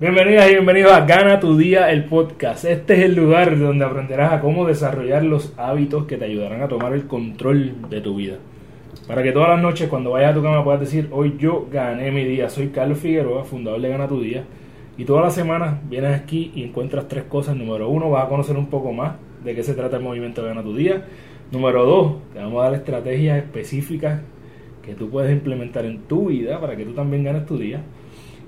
Bienvenidas y bienvenidos a Gana tu Día, el podcast. Este es el lugar donde aprenderás a cómo desarrollar los hábitos que te ayudarán a tomar el control de tu vida. Para que todas las noches cuando vayas a tu cama puedas decir, hoy yo gané mi día. Soy Carlos Figueroa, fundador de Gana tu Día. Y todas las semanas vienes aquí y encuentras tres cosas. Número uno, vas a conocer un poco más de qué se trata el movimiento de Gana tu Día. Número dos, te vamos a dar estrategias específicas que tú puedes implementar en tu vida para que tú también ganes tu día.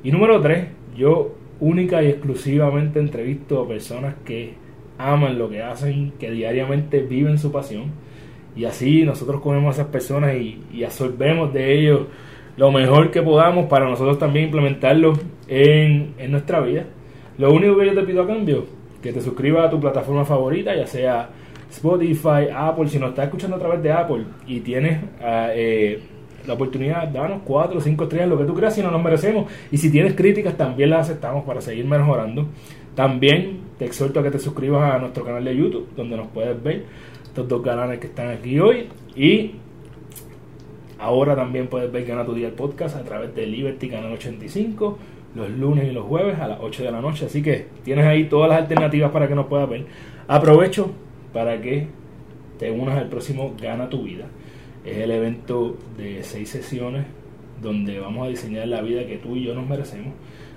Y número tres, yo única y exclusivamente entrevisto a personas que aman lo que hacen, que diariamente viven su pasión. Y así nosotros comemos a esas personas y, absorbemos de ellos lo mejor que podamos para nosotros también implementarlo en, en nuestra vida. Lo único que yo te pido a cambio, que te suscribas a tu plataforma favorita, ya sea Spotify, Apple, si nos estás escuchando a través de Apple y tienes ah, eh, la oportunidad, danos 4 o 5 estrellas, lo que tú creas, si no nos merecemos. Y si tienes críticas, también las aceptamos para seguir mejorando. También te exhorto a que te suscribas a nuestro canal de YouTube, donde nos puedes ver estos dos canales que están aquí hoy. Y ahora también puedes ver Gana tu Día el podcast a través de Liberty Canal 85, los lunes y los jueves a las 8 de la noche. Así que tienes ahí todas las alternativas para que nos puedas ver. Aprovecho para que te unas al próximo Gana tu Vida. Es el evento de seis sesiones donde vamos a diseñar la vida que tú y yo nos merecemos.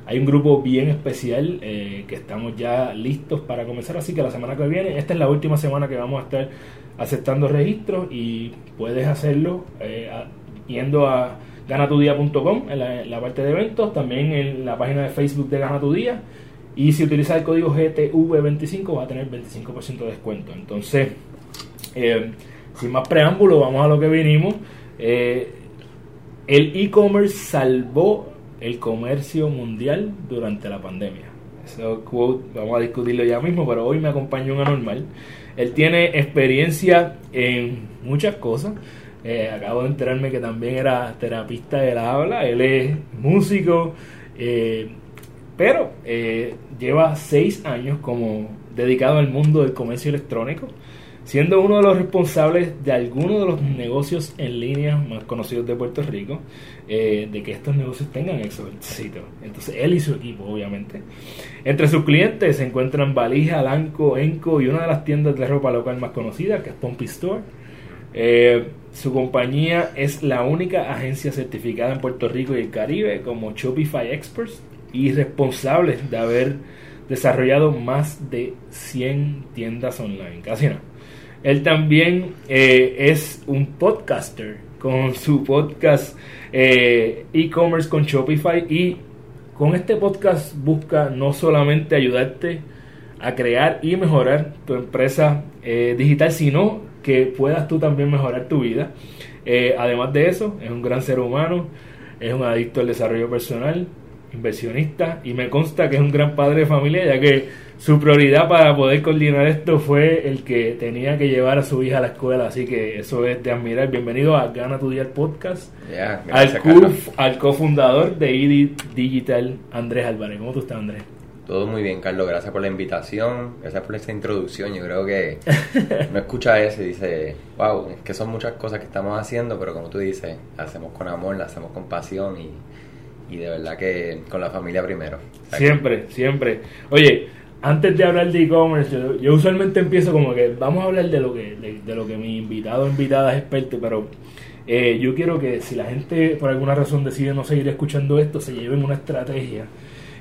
Hay un grupo bien especial eh, que estamos ya listos para comenzar, así que la semana que viene, esta es la última semana que vamos a estar aceptando registros y puedes hacerlo eh, yendo a ganatudia.com en la, la, parte de eventos, también en la página de Facebook de Gana. Y si utilizas el código GTV25 vas a tener 25% de descuento. Entonces, eh, sin más preámbulo, vamos a lo que vinimos. Eh, el e-commerce salvó el comercio mundial durante la pandemia. Eso quote, vamos a discutirlo ya mismo, pero hoy me acompaña un anormal. Él tiene experiencia en muchas cosas. Eh, acabo de enterarme que también era terapista de la habla. Él es músico, eh, pero eh, lleva seis años como dedicado al mundo del comercio electrónico siendo uno de los responsables de algunos de los negocios en línea más conocidos de Puerto Rico, eh, de que estos negocios tengan éxito. Entonces, él y su equipo, obviamente. Entre sus clientes se encuentran Valija, Lanco, Enco y una de las tiendas de ropa local más conocidas, que es Pompey Store. Eh, su compañía es la única agencia certificada en Puerto Rico y el Caribe como Shopify Experts y responsable de haber desarrollado más de 100 tiendas online. Casi no. Él también eh, es un podcaster con su podcast eh, e-commerce con Shopify y con este podcast busca no solamente ayudarte a crear y mejorar tu empresa eh, digital, sino que puedas tú también mejorar tu vida. además de eso, es un gran ser humano, es un adicto al desarrollo personal, inversionista y me consta que es un gran padre de familia ya que su prioridad para poder coordinar esto fue el que tenía que llevar a su hija a la escuela, así que eso es de admirar. Bienvenido a Gana tu Día el podcast. al, al cofundador de ID Digital, Andrés Álvarez. ¿Cómo tú estás, Andrés? Todo muy bien, Carlos. Gracias por la invitación. Gracias por esta introducción. Yo creo que no escucha eso y dice, wow, es que son muchas cosas que estamos haciendo, pero como tú dices, la hacemos con amor, la hacemos con pasión y, y de verdad que con la familia primero. Siempre, siempre. Oye, antes de hablar de e-commerce, yo, usualmente empiezo como que vamos a hablar de lo que, de, lo que mi invitado o invitada es experto, pero eh, yo quiero que si la gente por alguna razón decide no seguir escuchando esto, se lleven una estrategia.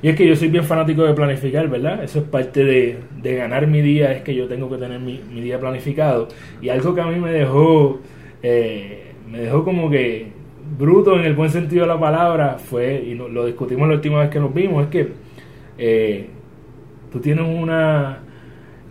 Y es que yo soy bien fanático de planificar, ¿verdad? Eso es parte de, de ganar mi día, es que yo tengo que tener mi, mi día planificado. Y algo que a mí me dejó, eh, me dejó como que bruto en el buen sentido de la palabra fue, y lo discutimos la última vez que nos vimos, es que eh, tú tienes una,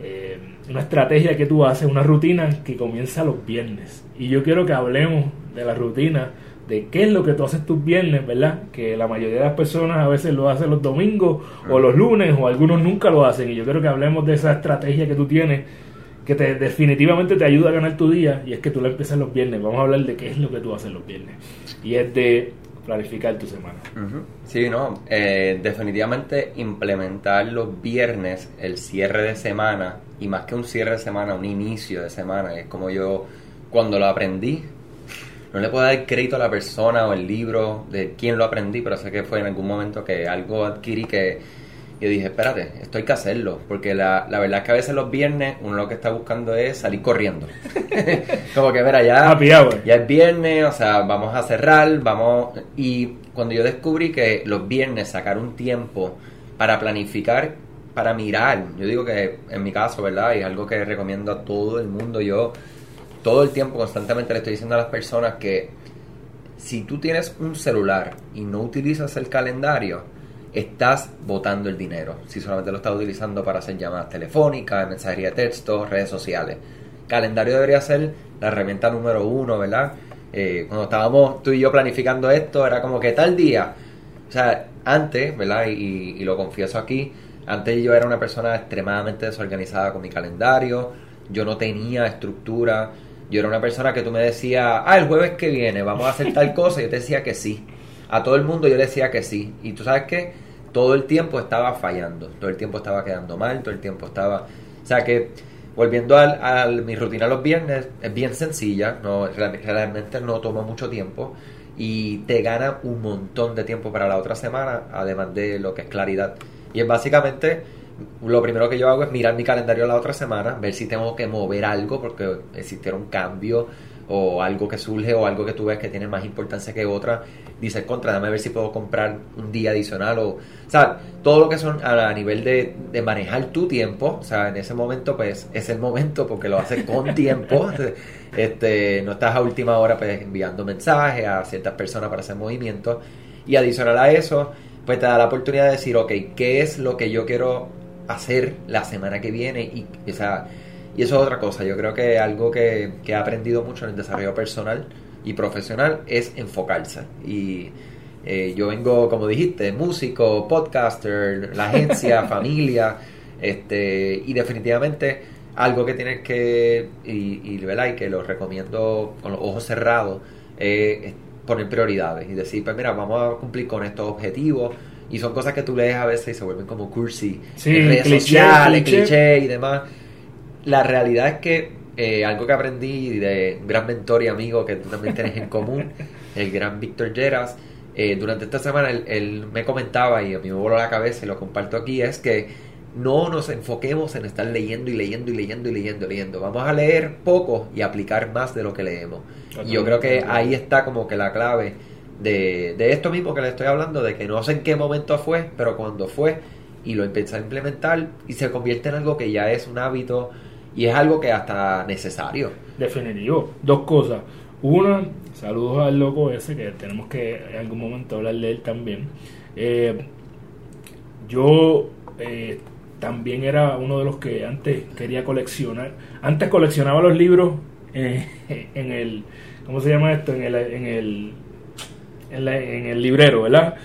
eh, una estrategia que tú haces, una rutina que comienza los viernes. Y yo quiero que hablemos de la rutina, de qué es lo que tú haces tus viernes, ¿verdad? Que la mayoría de las personas a veces lo hacen los domingos o los lunes o algunos nunca lo hacen. Y yo quiero que hablemos de esa estrategia que tú tienes que te, definitivamente te ayuda a ganar tu día y es que tú la empiezas los viernes. Vamos a hablar de qué es lo que tú haces los viernes. Y es de planificar tu semana. Sí, no, eh, definitivamente implementar los viernes el cierre de semana y más que un cierre de semana, un inicio de semana. Es como yo cuando lo aprendí, no le puedo dar crédito a la persona o el libro de quién lo aprendí, pero sé que fue en algún momento que algo adquirí que yo dije, espérate, esto hay que hacerlo, porque la, la verdad es que a veces los viernes uno lo que está buscando es salir corriendo. Como que, mira, ya, ya es viernes, o sea, vamos a cerrar, vamos... Y cuando yo descubrí que los viernes sacar un tiempo para planificar, para mirar, yo digo que en mi caso, ¿verdad? Y es algo que recomiendo a todo el mundo, yo todo el tiempo constantemente le estoy diciendo a las personas que si tú tienes un celular y no utilizas el calendario, estás botando el dinero. Si solamente lo estás utilizando para hacer llamadas telefónicas, mensajería de texto, redes sociales. Calendario debería ser la herramienta número uno, ¿verdad? Eh, cuando estábamos tú y yo planificando esto, era como que tal día. O sea, antes, ¿verdad? Y, y lo confieso aquí, antes yo era una persona extremadamente desorganizada con mi calendario. Yo no tenía estructura. Yo era una persona que tú me decías, ah, el jueves que viene vamos a hacer tal cosa. Y yo te decía que sí. A todo el mundo yo le decía que sí. Y tú sabes que todo el tiempo estaba fallando, todo el tiempo estaba quedando mal, todo el tiempo estaba... O sea que, volviendo a, mi rutina los viernes, es bien sencilla, no realmente no toma mucho tiempo y te gana un montón de tiempo para la otra semana, además de lo que es claridad. Y es básicamente, lo primero que yo hago es mirar mi calendario la otra semana, ver si tengo que mover algo porque existiera un cambio o algo que surge o algo que tú ves que tiene más importancia que otra, dices contra, dame a ver si puedo comprar un día adicional o, o sea, todo lo que son a, nivel de, de, manejar tu tiempo, o sea, en ese momento pues es el momento porque lo haces con tiempo, este, no estás a última hora pues enviando mensajes a ciertas personas para hacer movimientos. Y adicional a eso, pues te da la oportunidad de decir, ok, ¿qué es lo que yo quiero hacer la semana que viene? Y, o sea, y eso es otra cosa, yo creo que algo que, que he aprendido mucho en el desarrollo personal y profesional es enfocarse. Y eh, yo vengo, como dijiste, músico, podcaster, la agencia, familia, este, y definitivamente algo que tienes que, y, y, y que lo recomiendo con los ojos cerrados, es poner prioridades y decir, pues mira, vamos a cumplir con estos objetivos. Y son cosas que tú lees a veces y se vuelven como cursi, en redes sociales, cliché y demás la realidad es que eh, algo que aprendí de un gran mentor y amigo que tú también tienes en común, el gran Víctor Lleras, eh, durante esta semana él, me comentaba y a mí me voló la cabeza y lo comparto aquí, es que no nos enfoquemos en estar leyendo y leyendo y leyendo y leyendo y leyendo. Vamos a leer poco y aplicar más de lo que leemos. Y yo creo que ahí está como que la clave de, de esto mismo que le estoy hablando, de que no sé en qué momento fue, pero cuando fue y lo empecé a implementar y se convierte en algo que ya es un hábito y es algo que hasta necesario. Definitivo. Dos cosas. Una, saludos al loco ese, que tenemos que en algún momento hablar de él también. Eh, yo eh, también era uno de los que antes quería coleccionar. Antes coleccionaba los libros en el. ¿Cómo se llama esto? En el, en el, en el librero, ¿verdad?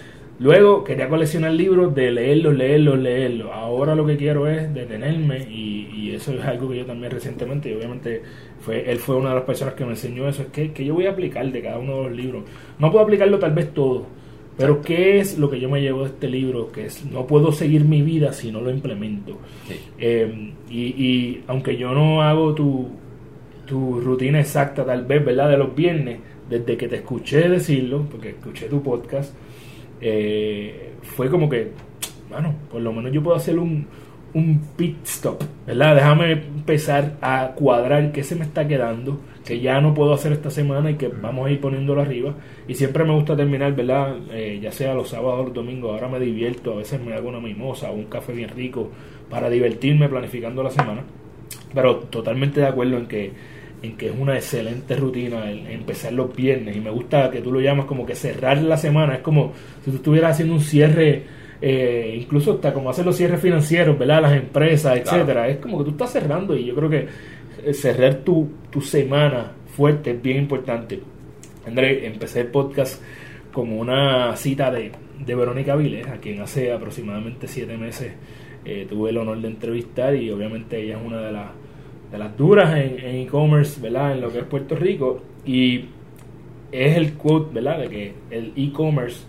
Luego quería coleccionar libros de leerlos, leerlos, leerlos. Ahora lo que quiero es detenerme y, y, eso es algo que yo también recientemente, y obviamente fue, él fue una de las personas que me enseñó eso, es que, que yo voy a aplicar de cada uno de los libros. No puedo aplicarlo tal vez todo, pero ¿qué es lo que yo me llevo de este libro? Que es, no puedo seguir mi vida si no lo implemento. Eh, y, y aunque yo no hago tu, tu rutina exacta tal vez, ¿verdad? De los viernes, desde que te escuché decirlo, porque escuché tu podcast, eh, fue como que, bueno, por lo menos yo puedo hacer un, un pit stop, ¿verdad? Déjame empezar a cuadrar qué se me está quedando, que ya no puedo hacer esta semana y que vamos a ir poniéndolo arriba. Y siempre me gusta terminar, ¿verdad? Eh, ya sea los sábados o los domingos, ahora me divierto, a veces me hago una mimosa o un café bien rico para divertirme planificando la semana. Pero totalmente de acuerdo en que en que es una excelente rutina el empezar los viernes y me gusta que tú lo llamas como que cerrar la semana, es como si tú estuvieras haciendo un cierre, eh, incluso hasta como hacer los cierres financieros, ¿verdad? Las empresas, etcétera, es como que tú estás cerrando y yo creo que eh, cerrar tu, tu semana fuerte es bien importante. André, empecé el podcast como una cita de, de Verónica Viles, a quien hace aproximadamente siete meses eh, tuve el honor de entrevistar y obviamente ella es una de las de las duras en e-commerce, ¿verdad? En lo que es Puerto Rico. Y es el quote, ¿verdad? De que el e-commerce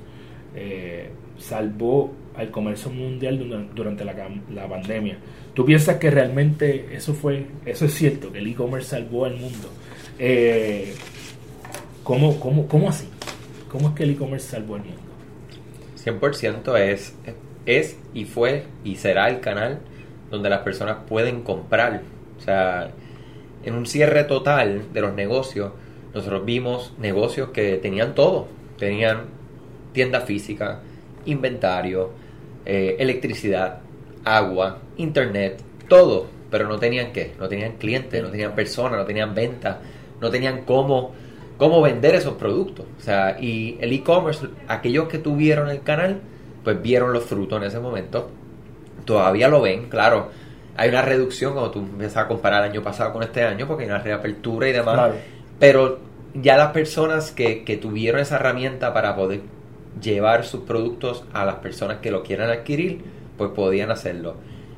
eh, salvó al comercio mundial durante, la, la pandemia. ¿Tú piensas que realmente eso fue, eso es cierto, que el e-commerce salvó al mundo? Eh, ¿cómo, cómo, ¿Cómo así? ¿Cómo es que el e-commerce salvó al mundo? 100% es, es y fue y será el canal donde las personas pueden comprar. O sea, en un cierre total de los negocios, nosotros vimos negocios que tenían todo. Tenían tienda física, inventario, eh, electricidad, agua, internet, todo. Pero no tenían qué, no tenían clientes, no tenían personas, no tenían ventas, no tenían cómo, cómo vender esos productos. O sea, y el e-commerce, aquellos que tuvieron el canal, pues vieron los frutos en ese momento. Todavía lo ven, claro. Hay una reducción cuando tú empiezas a comparar el año pasado con este año, porque hay una reapertura y demás. Claro. Pero ya las personas que, que tuvieron esa herramienta para poder llevar sus productos a las personas que lo quieran adquirir, pues podían hacerlo.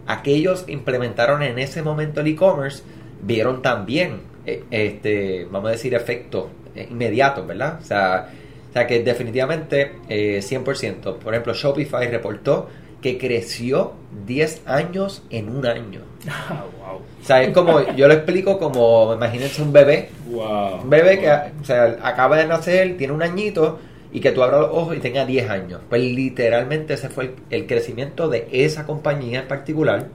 Aquellos que implementaron en ese momento el e-commerce vieron también, eh, este, vamos a decir, efectos eh, inmediatos, ¿verdad? O sea, o sea que definitivamente eh, 100%. Por ejemplo, Shopify reportó que creció 10 años en un año. Ah, wow. O sea, es como, yo lo explico como, imagínense un bebé Wow. un bebé que o sea, acaba de nacer, tiene un año y que tú abras los ojos y tenga 10 años. Pues literalmente ese fue el, el crecimiento de esa compañía en particular,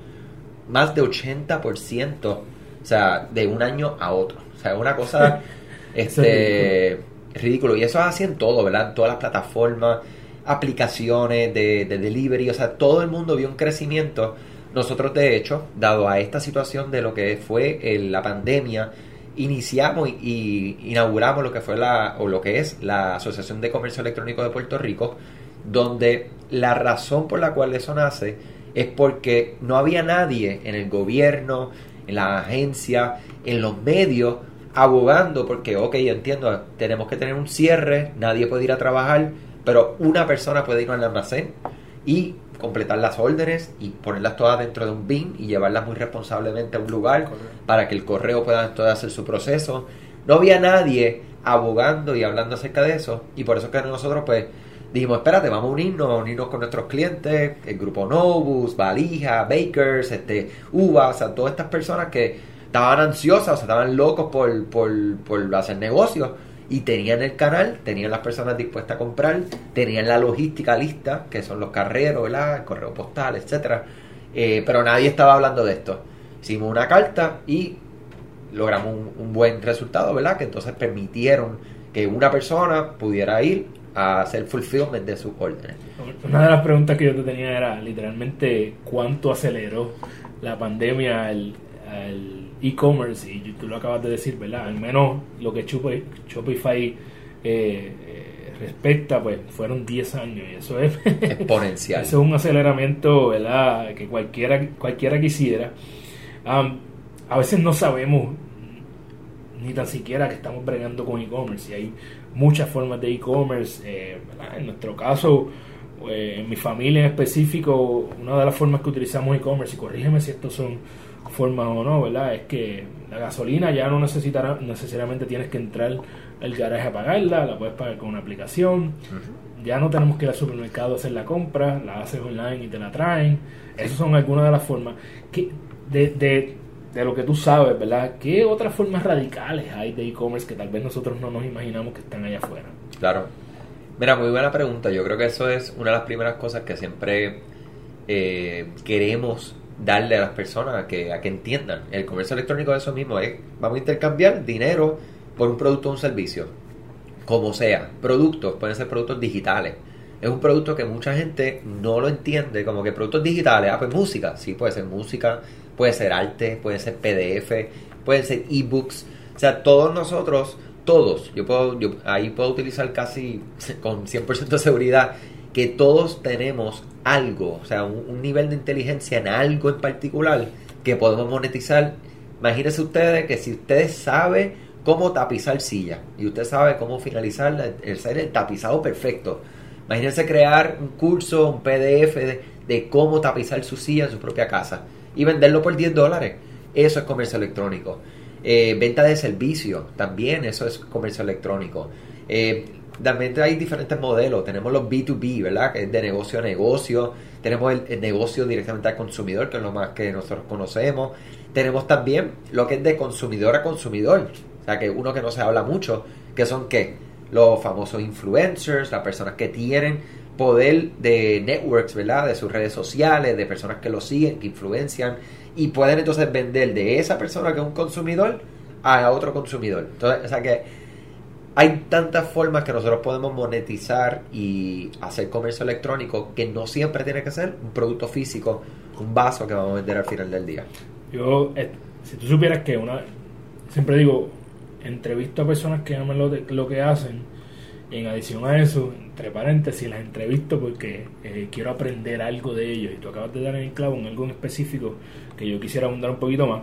más de 80%, o sea, de un año a otro. O sea, es una cosa este, ridículo. Y eso es así en todo, ¿verdad? En todas las plataformas, aplicaciones de, de delivery, o sea, todo el mundo vio un crecimiento. Nosotros, de hecho, dado a esta situación de lo que fue el- la pandemia, iniciamos y, inauguramos lo que fue la, o lo que es la Asociación de Comercio Electrónico de Puerto Rico, donde la razón por la cual eso nace es porque no había nadie en el gobierno, en la agencia, en los medios, abogando porque, ok, entiendo, tenemos que tener un cierre, nadie puede ir a trabajar, pero una persona puede ir al almacén y completar las órdenes y ponerlas todas dentro de un bin y llevarlas muy responsablemente a un lugar Correcto. para que el correo pueda entonces hacer su proceso. No había nadie abogando y hablando acerca de eso y por eso que nosotros pues dijimos, espérate, vamos a unirnos, unirnos con nuestros clientes, el grupo Novus, Valija, Bakers, este, Uvas, o sea, todas estas personas que estaban ansiosas, o sea, estaban locos por, por, por hacer negocios y tenían el canal, tenían las personas dispuestas a comprar, tenían la logística lista, que son los carreros, ¿verdad? el correo postal, etcétera. Eh, pero nadie estaba hablando de esto. Hicimos una carta y logramos un, buen resultado, ¿verdad? Que entonces permitieron que una persona pudiera ir a hacer fulfillment de sus órdenes. Una de las preguntas que yo te tenía era literalmente cuánto aceleró la pandemia e-commerce y tú lo acabas de decir, ¿verdad? Al menos lo que Shopify, eh, eh, respecta, pues fueron 10 años y eso es Exponencial. Eso es un aceleramiento, ¿verdad? Que cualquiera, cualquiera quisiera. A veces no sabemos ni tan siquiera que estamos bregando con e-commerce. Y hay muchas formas de e-commerce. eh, en nuestro caso, eh, en mi familia en específico, una de las formas que utilizamos e-commerce, y corrígeme si estos son formas o no, ¿verdad? Es que la gasolina ya no necesitará, necesariamente tienes que entrar al garaje a pagarla, la puedes pagar con una aplicación. Ya no tenemos que ir al supermercado a hacer la compra, la haces online y te la traen. Esas son algunas de las formas. que de, de, de lo que tú sabes, ¿verdad? ¿Qué otras formas radicales hay de e-commerce que tal vez nosotros no nos imaginamos que están allá afuera? Claro. Mira, muy buena pregunta. Yo creo que eso es una de las primeras cosas que siempre eh, queremos darle a las personas a que, a que entiendan. El comercio electrónico de eso mismo es, vamos a intercambiar dinero por un producto o un servicio. Como sea, productos, pueden ser productos digitales. Es un producto que mucha gente no lo entiende, como que productos digitales, ah, pues música, sí, puede ser música, puede ser arte, puede ser PDF, pueden ser ebooks. O sea, todos nosotros, todos, yo puedo, yo ahí puedo utilizar casi con 100% de seguridad que todos tenemos algo, o sea, un, nivel de inteligencia en algo en particular que podemos monetizar. Imagínense ustedes que si ustedes saben cómo tapizar silla y usted sabe cómo finalizar el ser el tapizado perfecto. Imagínense crear un curso, un PDF de, de cómo tapizar su silla en su propia casa y venderlo por 10 dólares. eso es comercio electrónico. Eh, venta de servicios, también eso es comercio electrónico. Eh, también hay diferentes modelos. Tenemos los B2B, ¿verdad? Que es de negocio a negocio. Tenemos el, negocio directamente al consumidor, que es lo más que nosotros conocemos. Tenemos también lo que es de consumidor a consumidor. O sea, que uno que no se habla mucho, que son qué? Los famosos influencers, las personas que tienen poder de networks, ¿verdad? De sus redes sociales, de personas que lo siguen, que influencian y pueden entonces vender de esa persona que es un consumidor a otro consumidor. Entonces, o sea que hay tantas formas que nosotros podemos monetizar y hacer comercio electrónico que no siempre tiene que ser un producto físico, un vaso que vamos a vender al final del día. Yo, eh, si tú supieras que una, siempre digo, entrevisto a personas que aman lo, lo que hacen, en adición a eso, entre paréntesis, las entrevisto porque eh, quiero aprender algo de ellos y tú acabas de dar en el clavo en algo en específico que yo quisiera abundar un poquito más,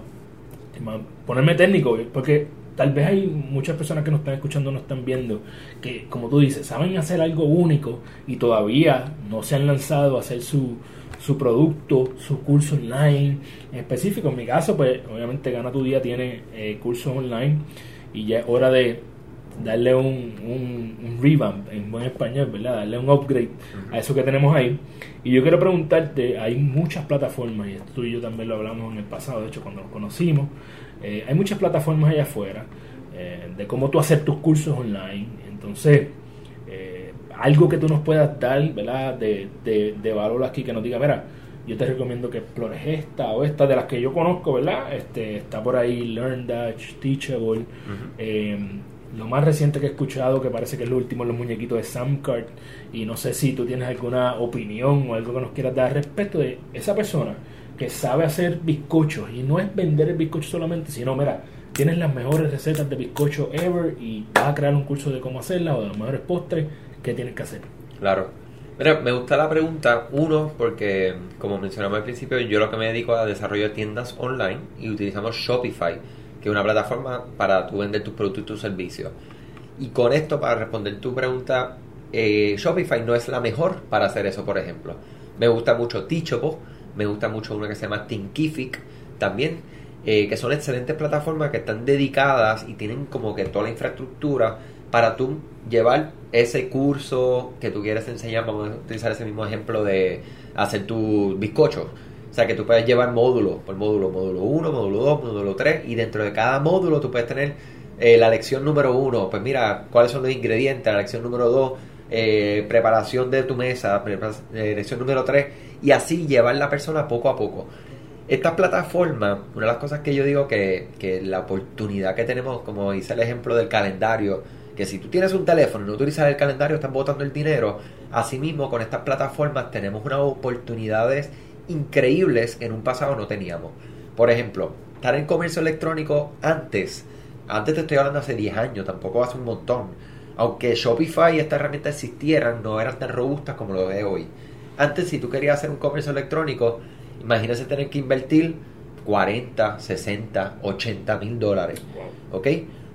ponerme técnico, porque tal vez hay muchas personas que nos están escuchando, no están viendo, que como tú dices, saben hacer algo único y todavía no se han lanzado a hacer su, su producto, su curso online en específico. En mi caso, pues obviamente Gana tu Día tiene eh, cursos online y ya es hora de darle un, un, revamp en buen español, ¿verdad? Darle un upgrade a eso que tenemos ahí. Y yo quiero preguntarte, hay muchas plataformas, y esto tú y yo también lo hablamos en el pasado, de hecho cuando nos conocimos, eh, hay muchas plataformas allá afuera eh, de cómo tú hacer tus cursos online. Entonces, eh, algo que tú nos puedas dar, ¿verdad? De, de, valor aquí, que nos diga, mira, yo te recomiendo que explores esta o esta de las que yo conozco, ¿verdad? Este, está por ahí Learn Dutch, Teachable. Lo más reciente que he escuchado, que parece que es lo último, los muñequitos de Samcart. Y no sé si tú tienes alguna opinión o algo que nos quieras dar respecto de esa persona que sabe hacer bizcochos. Y no es vender el bizcocho solamente, sino, mira, tienes las mejores recetas de bizcocho ever y vas a crear un curso de cómo hacerla o de los mejores postres, ¿qué tienes que hacer? Claro. Mira, me gusta la pregunta, uno, porque como mencionamos al principio, yo lo que me dedico a desarrollo de tiendas online y utilizamos Shopify que es una plataforma para tú vender tus productos y tus servicios. Y con esto, para responder tu pregunta, eh, Shopify no es la mejor para hacer eso, por ejemplo. Me gusta mucho Teachable, me gusta mucho una que se llama Thinkific también, eh, que son excelentes plataformas que están dedicadas y tienen como que toda la infraestructura para tú llevar ese curso que tú quieres enseñar, vamos a utilizar ese mismo ejemplo de hacer tu bizcocho o sea, que tú puedes llevar módulos, por módulo, módulo 1, módulo 2, módulo 3, y dentro de cada módulo tú puedes tener eh, la lección número 1, pues mira, cuáles son los ingredientes, la lección número 2, eh, preparación de tu mesa, eh, lección número 3, y así llevar la persona poco a poco. Esta plataforma, una de las cosas que yo digo que, que la oportunidad que tenemos, como hice el ejemplo del calendario, que si tú tienes un teléfono y no utilizas el calendario, estás botando el dinero. Asimismo, con estas plataformas tenemos unas oportunidades increíbles que en un pasado no teníamos. Por ejemplo, estar en comercio electrónico antes, antes te estoy hablando hace 10 años, tampoco hace un montón. Aunque Shopify y esta herramienta existieran, no eran tan robustas como lo de hoy. Antes, si tú querías hacer un comercio electrónico, imagínese tener que invertir 40, 60, 80 mil dólares. ¿Ok?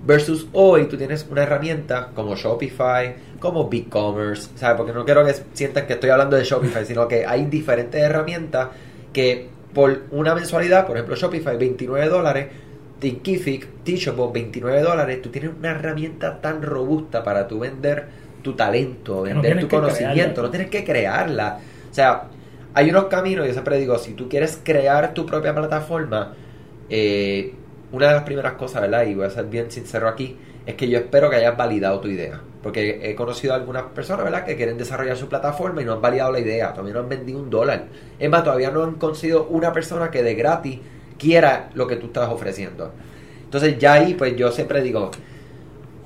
Versus hoy tú tienes una herramienta como Shopify, como BigCommerce, ¿sabes? Porque no quiero que sientan que estoy hablando de Shopify, sino que hay diferentes herramientas que por una mensualidad, por ejemplo Shopify, 29 dólares, Thinkific, Teachable, 29 dólares, tú tienes una herramienta tan robusta para tú vender tu talento, vender tu conocimiento, no tienes que crearla. O sea, hay unos caminos, yo siempre digo, si tú quieres crear tu propia plataforma, eh, una de las primeras cosas, ¿verdad? Y voy a ser bien sincero aquí, es que yo espero que hayas validado tu idea. Porque he conocido a algunas personas, ¿verdad?, que quieren desarrollar su plataforma y no han validado la idea. Todavía no han vendido un dólar. Es más, todavía no han conseguido una persona que de gratis quiera lo que tú estás ofreciendo. Entonces, ya ahí, pues yo siempre digo,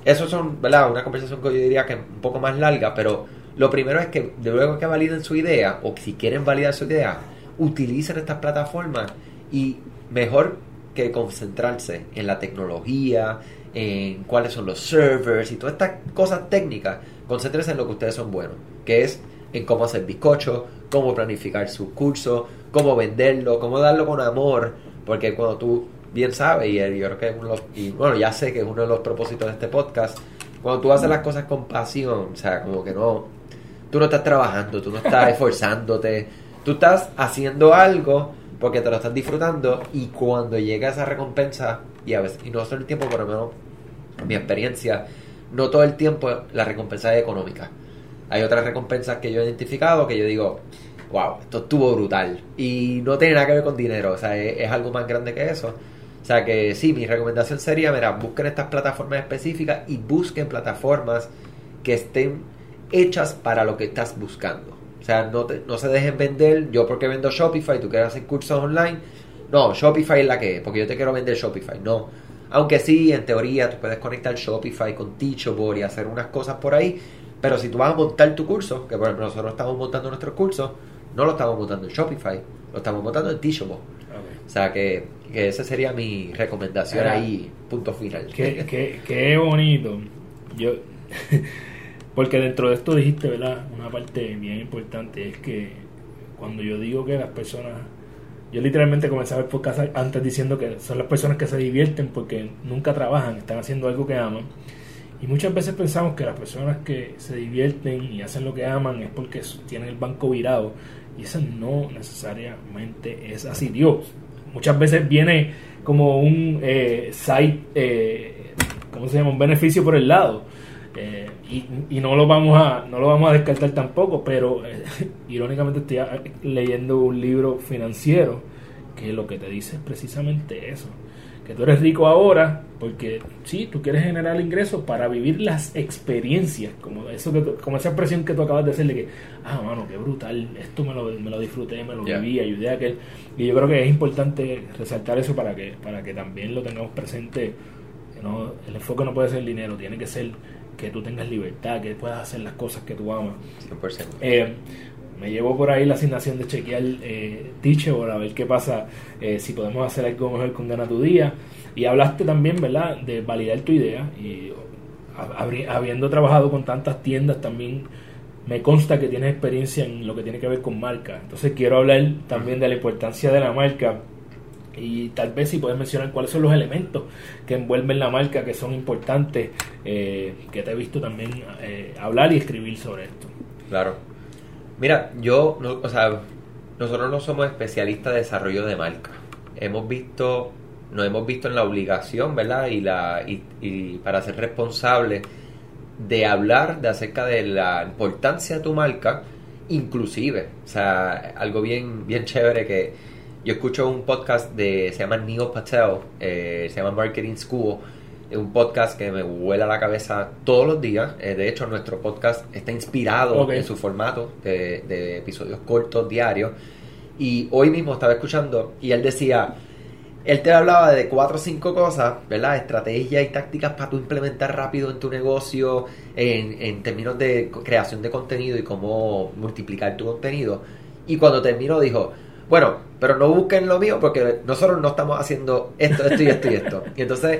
eso son, ¿verdad?, una conversación que yo diría que es un poco más larga, pero lo primero es que de luego que validen su idea, o si quieren validar su idea, utilicen estas plataformas y mejor que concentrarse en la tecnología, en cuáles son los servers y todas estas cosas técnicas, concéntrense en lo que ustedes son buenos, que es en cómo hacer bizcocho, cómo planificar su curso, cómo venderlo, cómo darlo con amor, porque cuando tú bien sabes, y yo creo que es uno y bueno, ya sé que es uno de los propósitos de este podcast, cuando tú haces las cosas con pasión, o sea, como que no, tú no estás trabajando, tú no estás esforzándote, tú estás haciendo algo porque te lo estás disfrutando y cuando llega esa recompensa, y a veces, y no todo el tiempo, por lo menos mi experiencia, no todo el tiempo la recompensa es económica. Hay otras recompensas que yo he identificado que yo digo, wow, esto estuvo brutal. Y no tiene nada que ver con dinero, o sea, es, algo más grande que eso. O sea que sí, mi recomendación sería, mira, busquen estas plataformas específicas y busquen plataformas que estén hechas para lo que estás buscando. O sea, no, no se dejen vender, yo porque vendo Shopify, tú quieres hacer cursos online. No, Shopify es la que es, porque yo te quiero vender Shopify. No. Aunque sí, en teoría, tú puedes conectar Shopify con Teachable y hacer unas cosas por ahí. Pero si tú vas a montar tu curso, que por ejemplo nosotros estamos montando nuestros cursos, no lo estamos montando en Shopify, lo estamos montando en Teachable. O sea que, que esa sería mi recomendación ahí, punto final. Qué, qué, qué bonito. Yo Porque dentro de esto dijiste, ¿verdad? Una parte bien importante es que cuando yo digo que las personas. Yo literalmente comencé a ver podcast antes diciendo que son las personas que se divierten porque nunca trabajan, están haciendo algo que aman. Y muchas veces pensamos que las personas que se divierten y hacen lo que aman es porque tienen el banco virado. Y eso no necesariamente es así. Dios, muchas veces viene como un eh, site, eh, ¿cómo se llama? Un beneficio por el lado. Eh, y, no lo vamos a no lo vamos a descartar tampoco pero eh, irónicamente estoy leyendo un libro financiero que lo que te dice es precisamente eso que tú eres rico ahora porque sí tú quieres generar ingresos para vivir las experiencias como eso que como esa expresión que tú acabas de hacerle que ah mano qué brutal esto me lo, me lo disfruté me lo viví ayudé a aquel y yo creo que es importante resaltar eso para que para que también lo tengamos presente no, el enfoque no puede ser el dinero tiene que ser que tú tengas libertad, que puedas hacer las cosas que tú amas. 100%. Eh, me llevo por ahí la asignación de chequear eh, Teachable a ver qué pasa, eh, si podemos hacer algo mejor con Gana tu Día. Y hablaste también, ¿verdad?, de validar tu idea. Y habiendo trabajado con tantas tiendas también me consta que tienes experiencia en lo que tiene que ver con marca. Entonces quiero hablar también de la importancia de la marca y tal vez si puedes mencionar cuáles son los elementos que envuelven la marca que son importantes, eh, que te he visto también eh, hablar y escribir sobre esto. Claro. Mira, yo, o sea, nosotros no somos especialistas de desarrollo de marca. Hemos visto, nos hemos visto en la obligación, ¿verdad? Y, la, y, y para ser responsables de hablar de acerca de la importancia de tu marca, inclusive, o sea, algo bien, bien chévere que yo escucho un podcast de, se llama Neil Patel, eh, se llama Marketing School, es un podcast que me vuela la cabeza todos los días. Eh, de hecho, nuestro podcast está inspirado en su formato de, episodios cortos, diarios. Y hoy mismo estaba escuchando y él decía, él te hablaba de cuatro o cinco cosas, ¿verdad? Estrategias y tácticas para tú implementar rápido en tu negocio, en, en términos de creación de contenido y cómo multiplicar tu contenido. Y cuando terminó dijo, bueno, pero no busquen lo mío porque nosotros no estamos haciendo esto, esto y esto y esto. Y entonces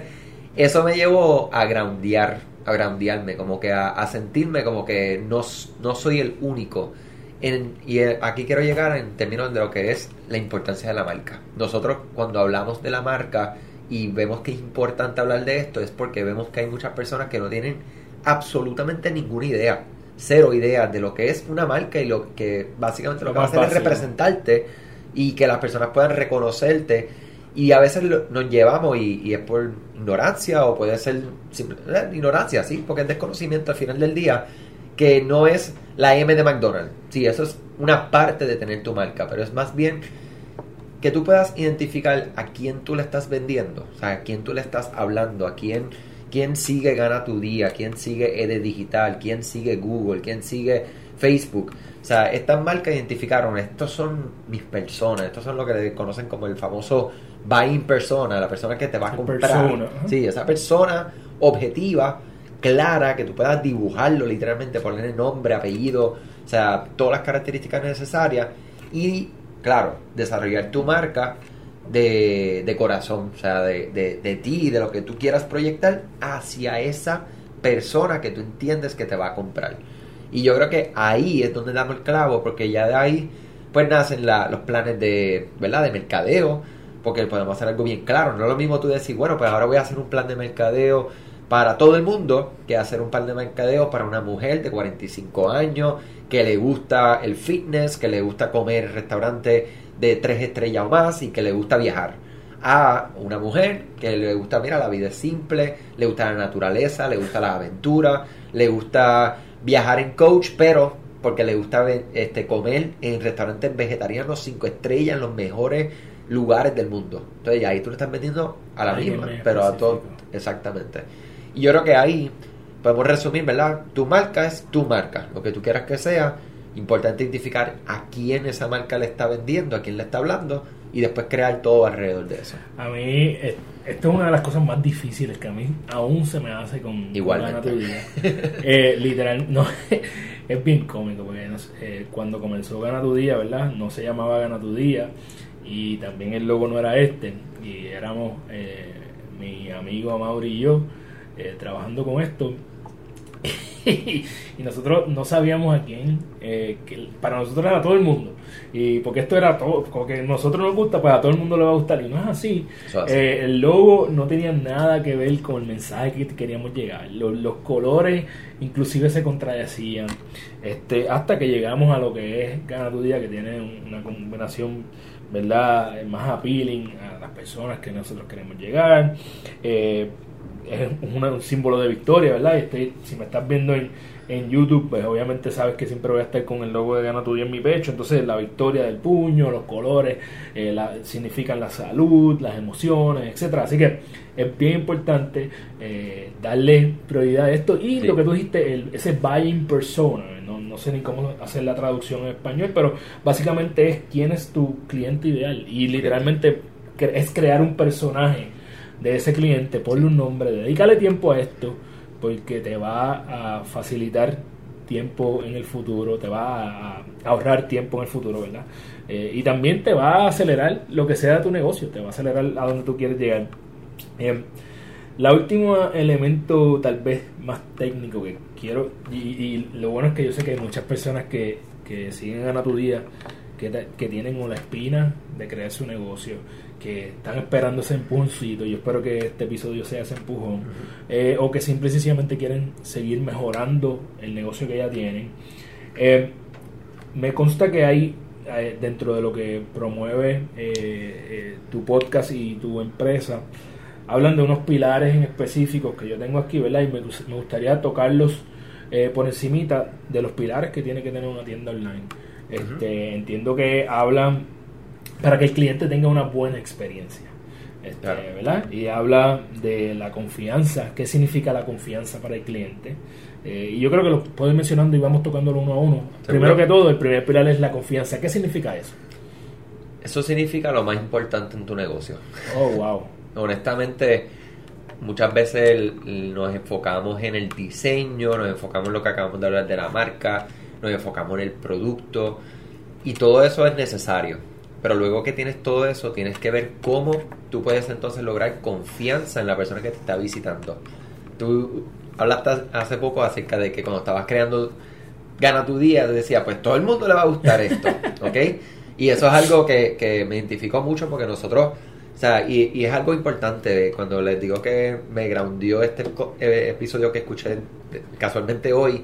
eso me llevó a groundear, a groundearme, como que a, sentirme como que no, no soy el único. y aquí quiero llegar en términos de lo que es la importancia de la marca. Nosotros cuando hablamos de la marca y vemos que es importante hablar de esto es porque vemos que hay muchas personas que no tienen absolutamente ninguna idea, cero ideas de lo que es una marca y lo que básicamente lo que va a hacer es representarte y que las personas puedan reconocerte. Y a veces nos llevamos y, es por ignorancia o puede ser simple, eh, ignorancia, sí, porque es desconocimiento al final del día, que no es la M de McDonald's. Sí, eso es una parte de tener tu marca, pero es más bien que tú puedas identificar a quién tú le estás vendiendo, o sea, a quién tú le estás hablando, a quién, quién sigue Gana tu Día, quién sigue ED Digital, quién sigue Google, quién sigue Facebook. O sea, estas marcas identificaron, estos son mis personas, estos son lo que conocen como el famoso buying persona, la persona que te va a comprar. sí, esa persona objetiva, clara, que tú puedas dibujarlo literalmente, ponerle nombre, apellido, o sea, todas las características necesarias y, claro, desarrollar tu marca de, de corazón, o sea, de, de, de ti, de lo que tú quieras proyectar hacia esa persona que tú entiendes que te va a comprar. Y yo creo que ahí es donde damos el clavo, porque ya de ahí pues nacen los planes de, ¿verdad? de mercadeo, porque podemos hacer algo bien claro. No es lo mismo tú decir, bueno, pues ahora voy a hacer un plan de mercadeo para todo el mundo que hacer un plan de mercadeo para una mujer de 45 años que le gusta el fitness, que le gusta comer restaurantes de tres estrellas o más y que le gusta viajar. A una mujer que le gusta, mira, la vida es simple, le gusta la naturaleza, le gusta la aventura, le gusta viajar en coach, pero porque le gusta este, comer en restaurantes vegetarianos cinco estrellas en los mejores lugares del mundo. Entonces ahí tú le estás vendiendo a la misma, pero a todo, exactamente. Y yo creo que ahí podemos resumir, ¿verdad? Tu marca es tu marca, lo que tú quieras que sea. Importante identificar a quién esa marca le está vendiendo, a quién le está hablando y después crear todo alrededor de eso. A mí, esto es una de las cosas más difíciles que a mí aún se me hace con Igualmente. Gana tu Día. eh, literal, no, es bien cómico porque eh, cuando comenzó Gana tu Día, ¿verdad? No se llamaba Gana tu Día y también el logo no era este y éramos eh, mi amigo Mauri y yo eh, trabajando con esto y nosotros no sabíamos a quién, eh, que para nosotros era todo el mundo. Y porque esto era todo, como que a nosotros nos gusta, pues a todo el mundo le va a gustar. Y no es así. Eh, el logo no tenía nada que ver con el mensaje que queríamos llegar. Los, los colores inclusive se contradecían. Este, hasta que llegamos a lo que es Gana tu Día, que tiene una combinación, ¿verdad? Más appealing a las personas que nosotros queremos llegar. Eh, es un, símbolo de victoria, ¿verdad? Este, si me estás viendo en, en, YouTube, pues obviamente sabes que siempre voy a estar con el logo de Gana tu Día en mi pecho. Entonces, la victoria del puño, los colores, eh, significan la salud, las emociones, etcétera. Así que es bien importante eh, darle prioridad a esto. Y lo que tú dijiste, el, ese buying persona, no, no sé ni cómo hacer la traducción en español, pero básicamente es quién es tu cliente ideal. Y literalmente es crear un personaje de ese cliente, ponle un nombre, dedícale tiempo a esto, porque te va a facilitar tiempo en el futuro, te va a ahorrar tiempo en el futuro, ¿verdad? Eh, y también te va a acelerar lo que sea tu negocio, te va a acelerar a donde tú quieres llegar. Eh, la última elemento tal vez más técnico que quiero, y, lo bueno es que yo sé que hay muchas personas que, que siguen a tu día, que, que tienen la espina de crear su negocio, que están esperando ese empujoncito. Yo espero que este episodio sea ese empujón. Eh, o que simple y sencillamente quieren seguir mejorando el negocio que ya tienen. Eh, me consta que hay eh, dentro de lo que promueve tu podcast y tu empresa, hablan de unos pilares en específicos que yo tengo aquí, ¿verdad? Y me, me gustaría tocarlos por encimita de los pilares que tiene que tener una tienda online. Este, Entiendo que hablan para que el cliente tenga una buena experiencia. Este, ¿verdad? Y habla de la confianza, qué significa la confianza para el cliente. Eh, y yo creo que lo puedo ir mencionando y vamos tocándolo uno a uno. Primero que todo, el primer pilar es la confianza. ¿Qué significa eso? Eso significa lo más importante en tu negocio. Oh, wow. Honestamente, muchas veces nos enfocamos en el diseño, nos enfocamos en lo que acabamos de hablar de la marca, nos enfocamos en el producto y todo eso es necesario pero luego que tienes todo eso, tienes que ver cómo tú puedes entonces lograr confianza en la persona que te está visitando. Tú hablaste hace poco acerca de que cuando estabas creando Gana tu Día, decía, pues todo el mundo le va a gustar esto, ¿ok? Y eso es algo que, me identificó mucho porque nosotros, o sea, y, es algo importante cuando les digo que me groundió este eh, episodio que escuché casualmente hoy,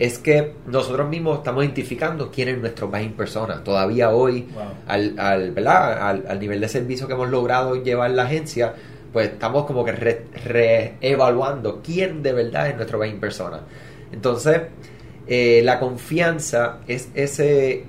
es que nosotros mismos estamos identificando quién es nuestro buying persona. Todavía hoy, al, al, ¿verdad? Al, nivel de servicio que hemos logrado llevar la agencia, pues estamos como que reevaluando quién de verdad es nuestro buying persona. Entonces, eh, la confianza es ese,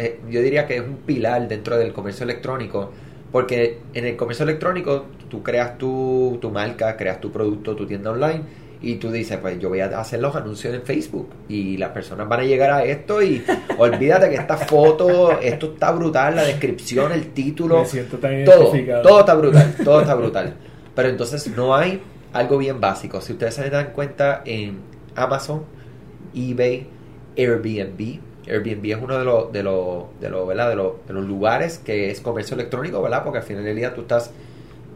eh, yo diría que es un pilar dentro del comercio electrónico, porque en el comercio electrónico tú creas tu, tu marca, creas tu producto, tu tienda online, y tú dices, pues yo voy a hacer los anuncios en Facebook y las personas van a llegar a esto y olvídate que esta foto, esto está brutal, la descripción, el título, todo, todo está brutal, todo está brutal. Pero entonces no hay algo bien básico. Si ustedes se dan cuenta en Amazon, eBay, Airbnb, Airbnb es uno de los de los de los, ¿verdad? De los, de los lugares que es comercio electrónico, ¿verdad? Porque al final del día tú estás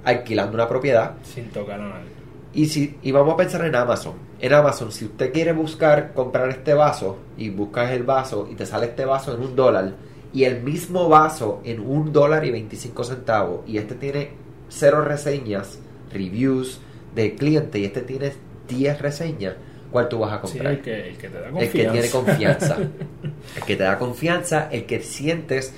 alquilando una propiedad sin tocar a nadie y, si, y vamos a pensar en Amazon. En Amazon, si usted quiere buscar comprar este vaso y buscas el vaso y te sale este vaso en un dólar y el mismo vaso en un dólar y 25 centavos y este tiene cero reseñas, reviews de cliente y este tiene 10 reseñas, ¿cuál tú vas a comprar? el, que, el que te da confianza. El que tiene confianza. el que te da confianza, el que sientes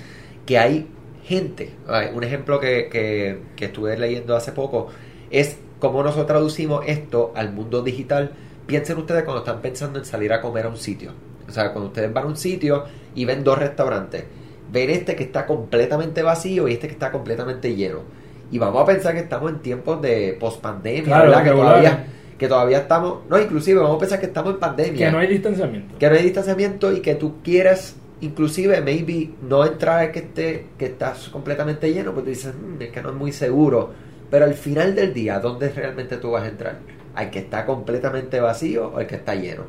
que hay gente. Un ejemplo que, que- que estuve leyendo hace poco es cómo nosotros traducimos esto al mundo digital. Piensen ustedes cuando están pensando en salir a comer a un sitio. O sea, cuando ustedes van a un sitio y ven dos restaurantes, ven este que está completamente vacío y este que está completamente lleno. Y vamos a pensar que estamos en tiempos de pospandemia, Claro, ¿verdad? Que todavía, que todavía estamos, no, inclusive vamos a pensar que estamos en pandemia Que no hay distanciamiento. que no hay distanciamiento y que tú quieras inclusive maybe no entrar que esté que estás completamente lleno tú dices "Mm, es que no es muy seguro pero al final del día ¿dónde realmente tú vas a entrar? ¿al que está completamente vacío o al que está lleno?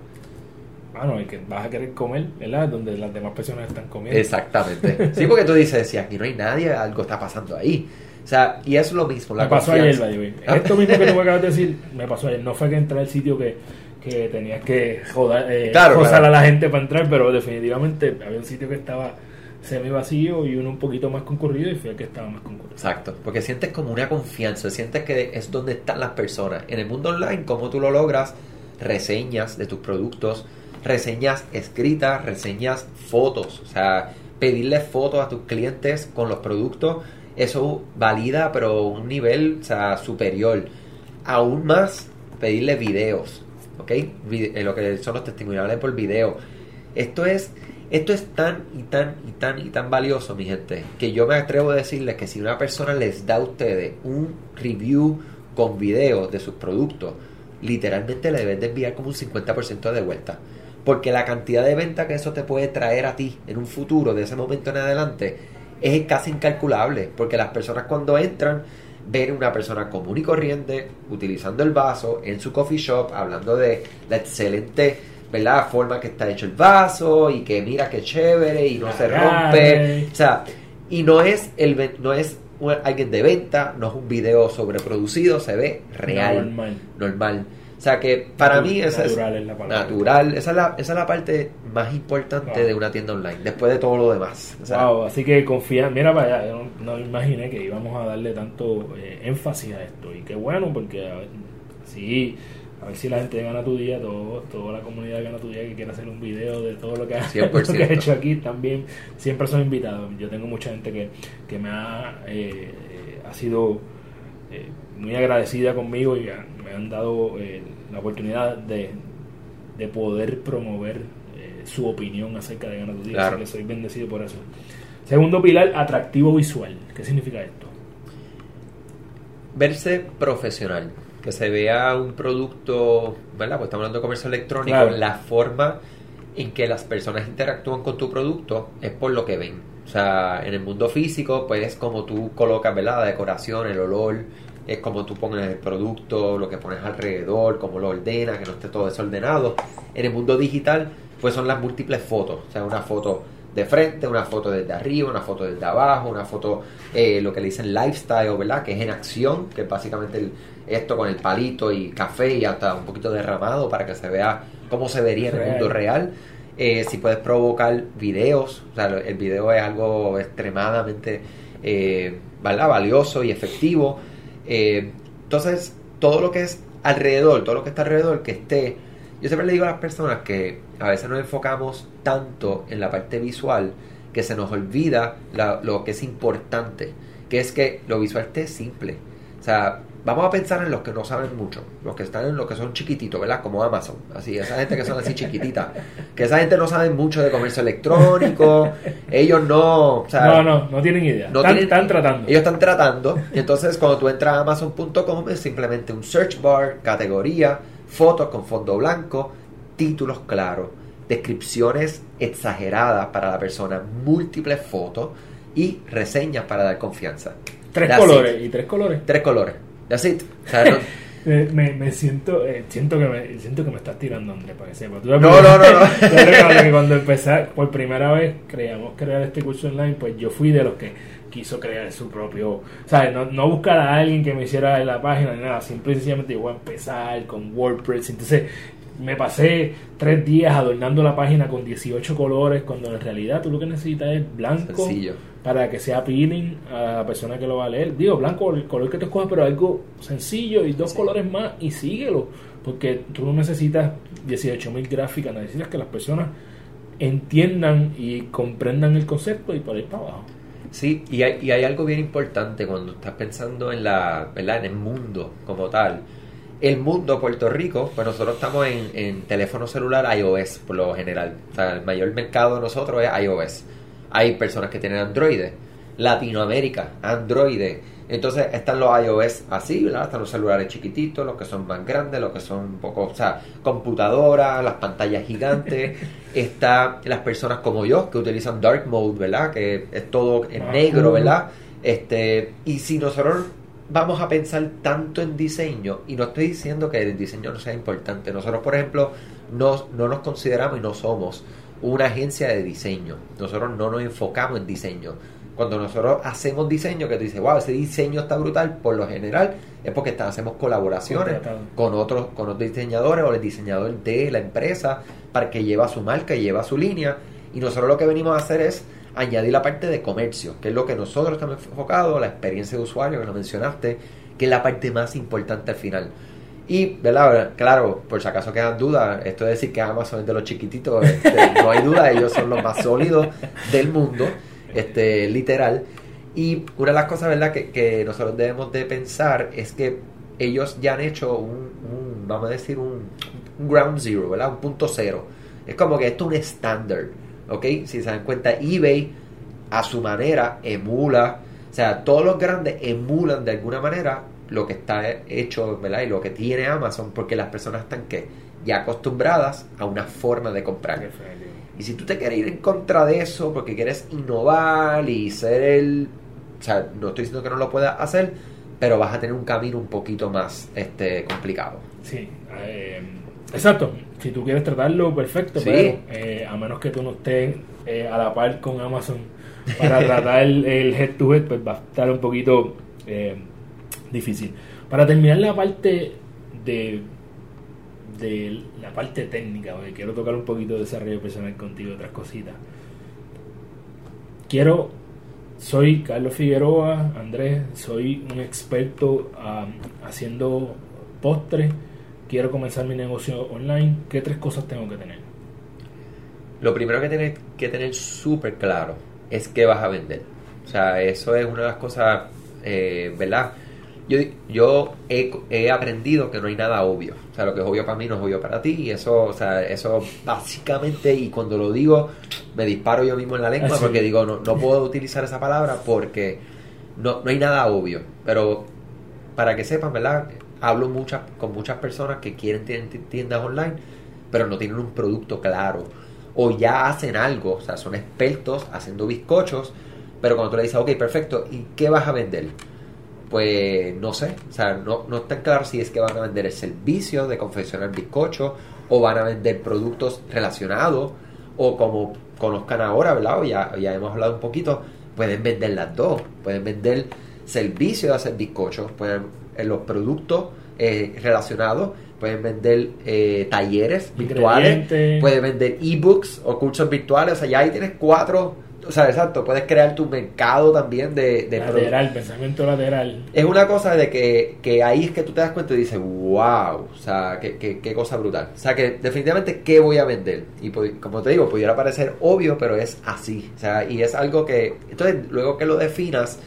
Bueno, el que vas a querer comer, ¿verdad? Donde las demás personas están comiendo. exactamente sí porque tú dices si aquí no hay nadie algo está pasando ahí o sea y es lo mismo la me pasó ayer, confianza. the way. Esto mismo que tú me acabas de decir, me pasó ayer. No fue que entré al sitio que, que tenías que joder, eh, claro. a la gente para entrar, pero definitivamente había un sitio que estaba semi vacío y uno un poquito más concurrido y fue el que estaba más concurrido. Exacto, porque sientes como una confianza, sientes que es donde están las personas. En el mundo online, ¿cómo tú lo logras? Reseñas de tus productos, reseñas escritas, reseñas fotos. O sea, pedirle fotos a tus clientes con los productos, eso valida, pero un nivel o sea, superior. Aún más, pedirle videos, ¿ok? Eh, lo que son los testimoniales por video. Esto es, esto es tan y tan y tan y tan valioso, mi gente, que yo me atrevo a decirles que si una persona les da a ustedes un review con videos de sus productos, literalmente le deben de enviar como un 50% de vuelta. Porque la cantidad de venta que eso te puede traer a ti en un futuro, de ese momento en adelante, es casi incalculable. Porque las personas cuando entran ven una persona común y corriente utilizando el vaso en su coffee shop, hablando de la excelente ¿verdad? forma que está hecho el vaso y que mira qué chévere y no se rompe. O sea, y no es el no es un- alguien de venta, no es un video sobreproducido, se ve real, Normal. normal. O sea que para Natu- mí esa natural es es la palabra. natural, esa es la, esa es la parte más importante Wow. de una tienda online, después de todo lo demás. O sea, Wow, así que confía, mira para allá, yo no, no imaginé que íbamos a darle tanto eh, énfasis a esto y qué bueno porque a ver, sí, a ver si la gente Gana Tu Día, todo, toda la comunidad Gana Tu Día que quiere hacer un video de todo lo que ha, 100%. lo que ha hecho aquí también, siempre son invitados. Yo tengo mucha gente que, que me ha, eh, ha sido eh, muy agradecida conmigo y ha- me han dado eh, la oportunidad de, de poder promover su opinión acerca de Gana Tu Día. Claro. Así que soy bendecido por eso. Segundo pilar, atractivo visual. ¿Qué significa esto? verse profesional, que se vea un producto, ¿verdad? Pues estamos hablando de comercio electrónico, Claro. la forma en que las personas interactúan con tu producto es por lo que ven. O sea, en el mundo físico, pues es como tú colocas, ¿verdad? La decoración, el olor, es como tú pones el producto, lo que pones alrededor, cómo lo ordenas, que no esté todo desordenado. En el mundo digital, pues son las múltiples fotos. O sea, una foto de frente, una foto desde arriba, una foto desde abajo, una foto, eh, lo que le dicen lifestyle, ¿verdad? Que es en acción, que es básicamente el- esto con el palito y café y hasta un poquito derramado para que se vea cómo se vería en el mundo real. Eh, si puedes provocar videos, o sea, el video es algo extremadamente eh, ¿verdad? valioso y efectivo. Eh, entonces, todo lo que es alrededor, todo lo que está alrededor, que esté. Yo siempre le digo a las personas que a veces nos enfocamos tanto en la parte visual que se nos olvida la- lo que es importante, que es que lo visual esté simple. O sea, vamos a pensar en los que no saben mucho, los que están en los que son chiquititos, ¿verdad? Como Amazon, así, esa gente que son así chiquititas, que esa gente no sabe mucho de comercio electrónico, ellos no, o sea, no, no, no tienen idea. no están, tienen- están tratando. Ellos están tratando. Y entonces cuando tú entras a amazon.com es simplemente un search bar, categoría, fotos con fondo blanco, títulos claros, descripciones exageradas para la persona, múltiples fotos y reseñas para dar confianza. tres That's colores. it. Y tres colores. Tres colores. That's it. O sea, no- Eh, me, me siento eh, siento que me siento que me estás tirando Andrés para que sepa No, no, no, no. Yo que cuando empecé por primera vez creamos crear este curso online pues yo fui de los que quiso crear su propio sabes no, no buscar a alguien que me hiciera la página ni nada. Simple y sencillamente yo voy a empezar con WordPress. Entonces me pasé tres días adornando la página con 18 colores cuando en realidad tú lo que necesitas es blanco Sencillo. para que sea appealing a la persona que lo va a leer. Digo, blanco, el color que tú escojas, pero algo sencillo y dos colores más y síguelo. Porque tú no necesitas 18.000 gráficas, necesitas que las personas entiendan y comprendan el concepto y por ahí para abajo. Sí, y hay, y hay algo bien importante cuando estás pensando en la, ¿verdad? En el mundo como tal. El mundo, Puerto Rico, pues nosotros estamos en, en teléfono celular iOS por lo general. O sea, el mayor mercado de nosotros es iOS. Hay personas que tienen Android. Latinoamérica, Android. Entonces están los iOS así, ¿verdad? Están los celulares chiquititos, los que son más grandes, los que son un poco, o sea, computadoras, las pantallas gigantes. Está las personas como yo que utilizan Dark Mode, ¿verdad? Que es todo en negro, ¿verdad? Este, y si nosotros vamos a pensar tanto en diseño, y no estoy diciendo que el diseño no sea importante, nosotros, por ejemplo, no, no nos consideramos y no somos una agencia de diseño. Nosotros no nos enfocamos en diseño cuando nosotros hacemos diseño, que tú dices, wow, ese diseño está brutal, por lo general es porque hacemos colaboraciones con otros, con otros diseñadores o el diseñador de la empresa para que lleva su marca y lleva su línea. Y nosotros lo que venimos a hacer es añadir la parte de comercio, que es lo que nosotros estamos enfocados, la experiencia de usuario que lo mencionaste, que es la parte más importante al final. Y, ¿verdad? Claro, por si acaso quedan dudas, esto de decir que Amazon es de los chiquititos, este, no hay duda, ellos son los más sólidos del mundo este, literal. Y una de las cosas, ¿verdad?, que, nosotros debemos de pensar es que ellos ya han hecho un, vamos a decir, un, ground zero, ¿verdad? Un punto cero. Es como que esto es un estándar, ¿ok? Si se dan cuenta, eBay a su manera emula, o sea, todos los grandes emulan de alguna manera lo que está hecho, ¿verdad? Y lo que tiene Amazon, porque las personas están que ya acostumbradas a una forma de comprar. Y si tú te quieres ir en contra de eso porque quieres innovar y ser el... O sea, no estoy diciendo que no lo puedas hacer, pero vas a tener un camino un poquito más este complicado. Sí, eh, exacto. Si tú quieres tratarlo, perfecto, pero eh, a menos que tú no estés eh, a la par con Amazon para tratar el, el, head to head, pues va a estar un poquito difícil. Para terminar la parte de de la parte técnica, porque quiero tocar un poquito de desarrollo personal contigo, otras cositas. Quiero, soy Carlos Figueroa, Andrés, soy un experto haciendo postres, quiero comenzar mi negocio online, ¿qué tres cosas tengo que tener? Lo primero que tienes que tener súper claro es qué vas a vender. O sea, eso es una de las cosas, eh, ¿verdad? yo, yo he, aprendido que no hay nada obvio. O sea, lo que es obvio para mí no es obvio para ti. Y eso, o sea, eso básicamente, y cuando lo digo, me disparo yo mismo en la lengua porque digo, no, no puedo utilizar esa palabra porque no, no hay nada obvio. Pero para que sepan, ¿verdad? Hablo muchas, con muchas personas que quieren tiendas online, pero no tienen un producto claro. O ya hacen algo, o sea, son expertos haciendo bizcochos, pero cuando tú le dices, ok, perfecto, ¿y qué vas a vender? pues no sé, o sea, no, no está claro si es que van a vender el servicio de confeccionar bizcocho o van a vender productos relacionados o como conozcan ahora, ¿verdad? O ya, ya hemos hablado un poquito, pueden vender las dos, pueden vender servicio de hacer bizcochos, pueden en los productos eh, relacionados, pueden vender eh, talleres virtuales, pueden vender ebooks o cursos virtuales, o sea, ya ahí tienes cuatro o sea, exacto, puedes crear tu mercado también de... de lateral, pensamiento lateral. Es una cosa de que, que, ahí es que tú te das cuenta y dices, wow, o sea, qué, qué, cosa brutal. O sea, que definitivamente, ¿qué voy a vender? Y como te digo, pudiera parecer obvio, pero es así. O sea, y es algo que... Entonces, luego que lo definas,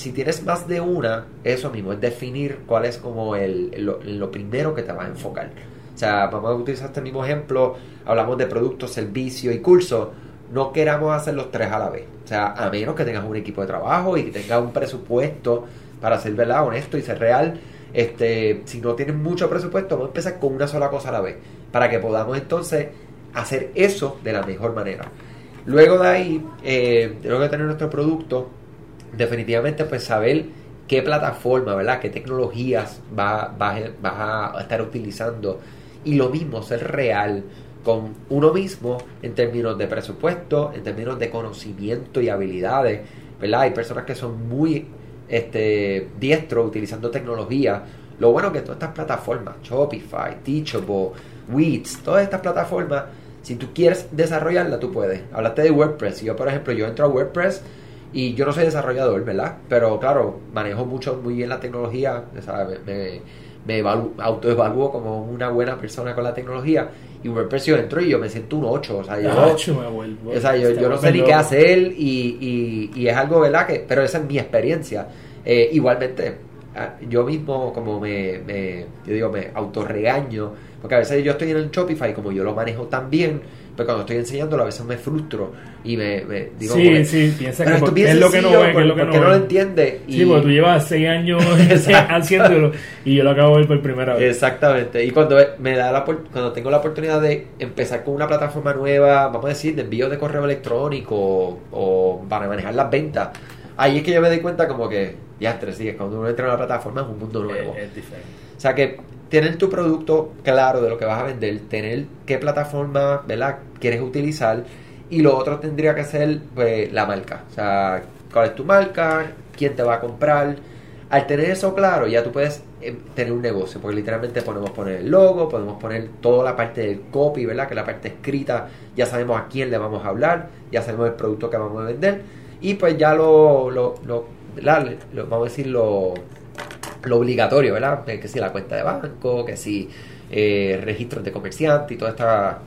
si tienes más de una, eso mismo, es definir cuál es como el, lo, primero que te va a enfocar. O sea, vamos a utilizar este mismo ejemplo, hablamos de productos, servicios y cursos no queramos hacer los tres a la vez. O sea, a menos que tengas un equipo de trabajo y que tengas un presupuesto para ser verdad, honesto y ser real. Este, si no tienes mucho presupuesto, vamos a empezar con una sola cosa a la vez. Para que podamos entonces hacer eso de la mejor manera. Luego de ahí, eh, luego de tener nuestro producto, definitivamente pues saber qué plataforma, ¿verdad? Qué tecnologías vas va, a estar utilizando. Y lo mismo, ser real con uno mismo en términos de presupuesto, en términos de conocimiento y habilidades, ¿verdad? Hay personas que son muy este, diestros utilizando tecnología. Lo bueno que todas estas plataformas, Shopify, Teachable, Weeds, todas estas plataformas, si tú quieres desarrollarla, tú puedes. Hablaste de WordPress. Yo, por ejemplo, yo entro a WordPress y yo no soy desarrollador, ¿verdad? Pero claro, manejo mucho, muy bien la tecnología, Me, me evalu- autoevalúo como una buena persona con la tecnología y WordPress yo entro y yo me siento un 8, o sea, yo, me vuelvo- o sea, yo, te yo no sé ni qué hacer y, y, y es algo, ¿verdad? que Pero esa es mi experiencia. Eh, igualmente, ah, yo mismo como me, me, yo digo, me autorregaño, porque a veces yo estoy en el Shopify, como yo lo manejo tan bien, pero cuando estoy enseñándolo a veces me frustro y me, me digo, Sí, sí, piensa pero que por- es lo que no ve, es lo que ¿por no lo entiende? Sí, porque tú llevas seis años haciéndolo y yo lo acabo de ver por primera vez. Exactamente. Y cuando me da la cuando tengo la oportunidad de empezar con una plataforma nueva, vamos a decir, de envío de correo electrónico o, o para manejar las ventas, ahí es que yo me doy cuenta como que, ya tres sí, cuando uno entra en una plataforma es un mundo nuevo. Es, es diferente. O sea que tener tu producto claro de lo que vas a vender, tener qué plataforma, ¿verdad? quieres utilizar y lo otro tendría que ser pues, la marca. O sea, cuál es tu marca, quién te va a comprar. Al tener eso claro, ya tú puedes eh, tener un negocio, porque literalmente podemos poner el logo, podemos poner toda la parte del copy, ¿verdad? Que la parte escrita, ya sabemos a quién le vamos a hablar, ya sabemos el producto que vamos a vender y pues ya lo, lo- vamos a decir lo lo obligatorio, ¿verdad? Que si la cuenta de banco, que si eh, registros de comerciante y toda esta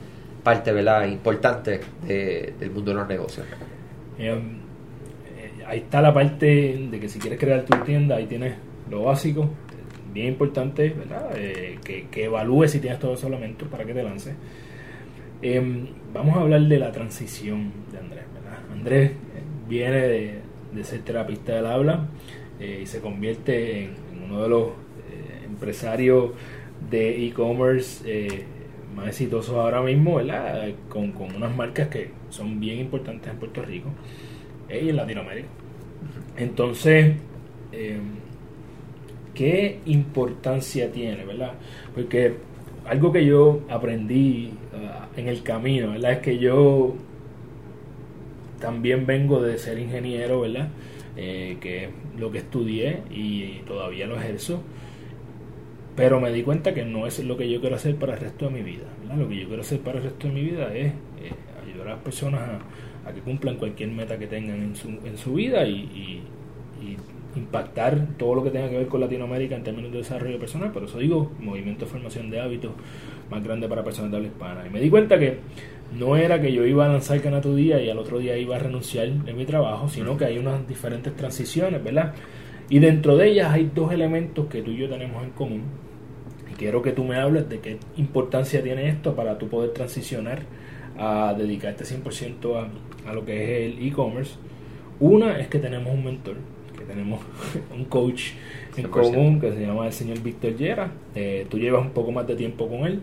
parte, ¿verdad? Importante de- del mundo de los negocios. Eh, eh, ahí está la parte de que si quieres crear tu tienda, ahí tienes lo básico, bien importante, ¿verdad? Eh, que, que evalúes si tienes todos esos elementos para que te lances. Eh, vamos a hablar de la transición de Andrés, ¿verdad? Andrés eh, viene de, de ser terapista del habla eh, y se convierte en uno de los eh, empresarios de e-commerce eh, más exitosos ahora mismo, ¿verdad? Con, con unas marcas que son bien importantes en Puerto Rico eh, y en Latinoamérica. Entonces, ¿qué importancia tiene, verdad? Porque algo que yo aprendí ah, en el camino, ¿verdad? Es que yo también vengo de ser ingeniero, ¿verdad? Eh, que lo que estudié y todavía lo ejerzo. Pero me di cuenta que no es lo que yo quiero hacer para el resto de mi vida. Lo que yo quiero hacer para el resto de mi vida es ayudar a las personas a, que cumplan cualquier meta que tengan en su, en su vida y, y- y impactar todo lo que tenga que ver con Latinoamérica en términos de desarrollo personal. Por eso digo, movimiento de formación de hábitos más grande para personas de habla hispana. Y me di cuenta que no era que yo iba a lanzar Cana tu día y al otro día iba a renunciar en mi trabajo, sino que hay unas diferentes transiciones, ¿verdad? Y dentro de ellas hay dos elementos que tú y yo tenemos en común. Y quiero que tú me hables de qué importancia tiene esto para tú poder transicionar a dedicarte 100% a, a lo que es el e-commerce. Una es que tenemos un mentor, que tenemos un coach en 100%. común que se llama el señor Víctor Llera. Eh, tú llevas un poco más de tiempo con él,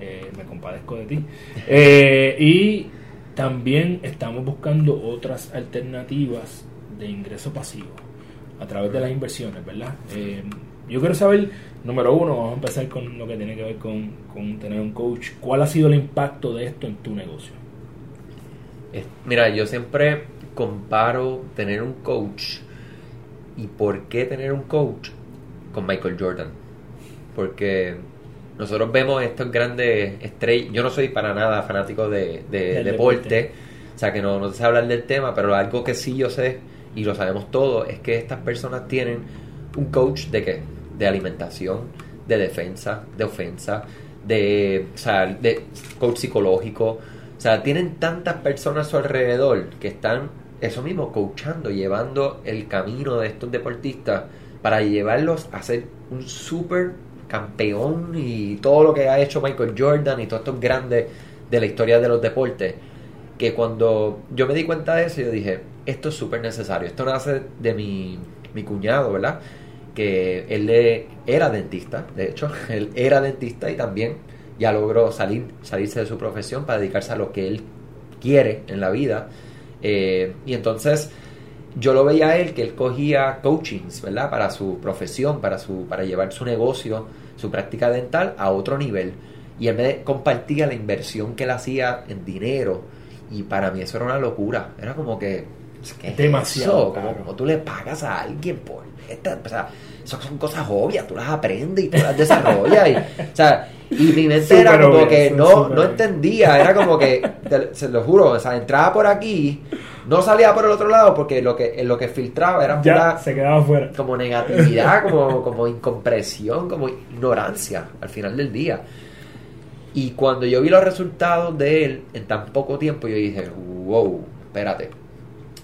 eh, me compadezco de ti. Eh, y también estamos buscando otras alternativas de ingreso pasivo a través de las inversiones, ¿verdad? Eh, yo quiero saber, número uno, vamos a empezar con lo que tiene que ver con, con tener un coach. ¿Cuál ha sido el impacto de esto en tu negocio? Mira, yo siempre comparo tener un coach y por qué tener un coach con Michael Jordan. Porque nosotros vemos estos grandes estrellas. Yo no soy para nada fanático de, deporte, deporte. o sea que no, no sé hablar del tema, pero algo que sí yo sé y lo sabemos todos es que estas personas tienen un coach de qué? De alimentación, de defensa, de ofensa, de, o sea, de coach psicológico. O sea, tienen tantas personas a su alrededor que están, eso mismo, coachando, llevando el camino de estos deportistas para llevarlos a ser un super campeón y todo lo que ha hecho Michael Jordan y todos estos grandes de la historia de los deportes. Que cuando yo me di cuenta de eso, yo dije, esto es súper necesario. Esto nace de mi, mi cuñado, ¿verdad? Que él era dentista, de hecho, él era dentista y también ya logró salir, salirse de su profesión para dedicarse a lo que él quiere en la vida. Eh, y entonces yo lo veía a él que él cogía coachings, ¿verdad? Para su profesión, para, su, para llevar su negocio, su práctica dental a otro nivel. Y él me compartía la inversión que él hacía en dinero. Y para mí eso era una locura. Era como que... ¿qué es Demasiado eso? Como, como tú le pagas a alguien por esta... O sea, eso son cosas obvias. Tú las aprendes y tú las desarrollas. y, o sea, y mi mente era Súper como obvias, que no, no entendía. Era como que, te- se lo juro, o sea, entraba por aquí no salía por el otro lado porque lo que, lo que filtraba era Ya pura se quedaba afuera. como negatividad, como, como incompresión, como ignorancia al final del día. Y cuando yo vi los resultados de él en tan poco tiempo, yo dije, wow, espérate,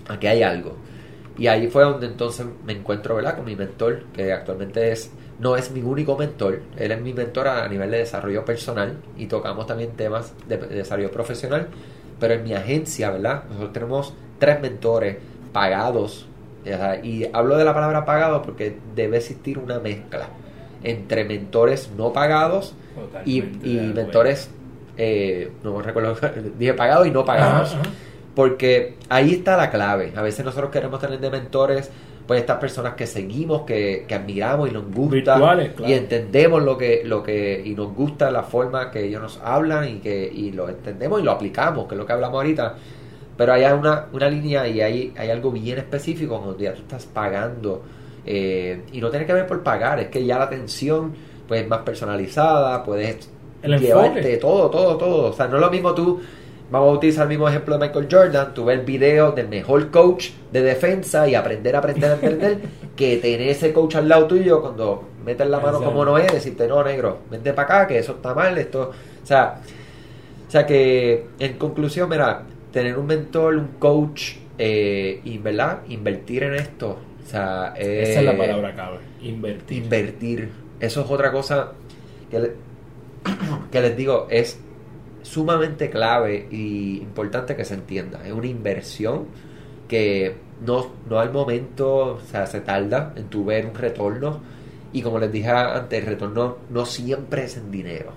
aquí hay algo. Y ahí fue donde entonces me encuentro, ¿verdad? Con mi mentor, que actualmente es, no es mi único mentor, él es mi mentor a nivel de desarrollo personal y tocamos también temas de, de desarrollo profesional, pero en mi agencia, ¿verdad? Nosotros tenemos tres mentores pagados, y hablo de la palabra pagado porque debe existir una mezcla entre mentores no pagados y, Totalmente y mentores, eh, no recuerdo, dije pagados y no pagados. Ajá, ajá. Porque ahí está la clave. A veces nosotros queremos tener de mentores, pues estas personas que seguimos, que, que admiramos y nos gusta. Virtuales, claro. Y entendemos lo que, lo que, y nos gusta la forma que ellos nos hablan y que, y lo entendemos y lo aplicamos, que es lo que hablamos ahorita. Pero hay una, una línea y hay, hay algo bien específico donde ya tú estás pagando. eh, y no tiene que ver por pagar, es que ya la atención pues es más personalizada, puedes El llevarte enfoque. todo, todo, todo. O sea, no es lo mismo tú, vamos a utilizar el mismo ejemplo de Michael Jordan, tú ves video del mejor coach de defensa y aprender, aprender, aprender, que tener ese coach al lado tuyo cuando metes la mano Exacto. como no es, decirte, no, negro, vente para acá, que eso está mal, esto, o sea, o sea que en conclusión, mira, tener un mentor, un coach, eh, y verdad, invertir en esto, o sea, Esa es la eh, palabra clave. Invertir. invertir. Eso es otra cosa que, le- que les digo, es sumamente clave y importante que se entienda. Es una inversión que no, no al momento, o sea, se tarda en tu ver un retorno. Y como les dije antes, el retorno no siempre es en dinero.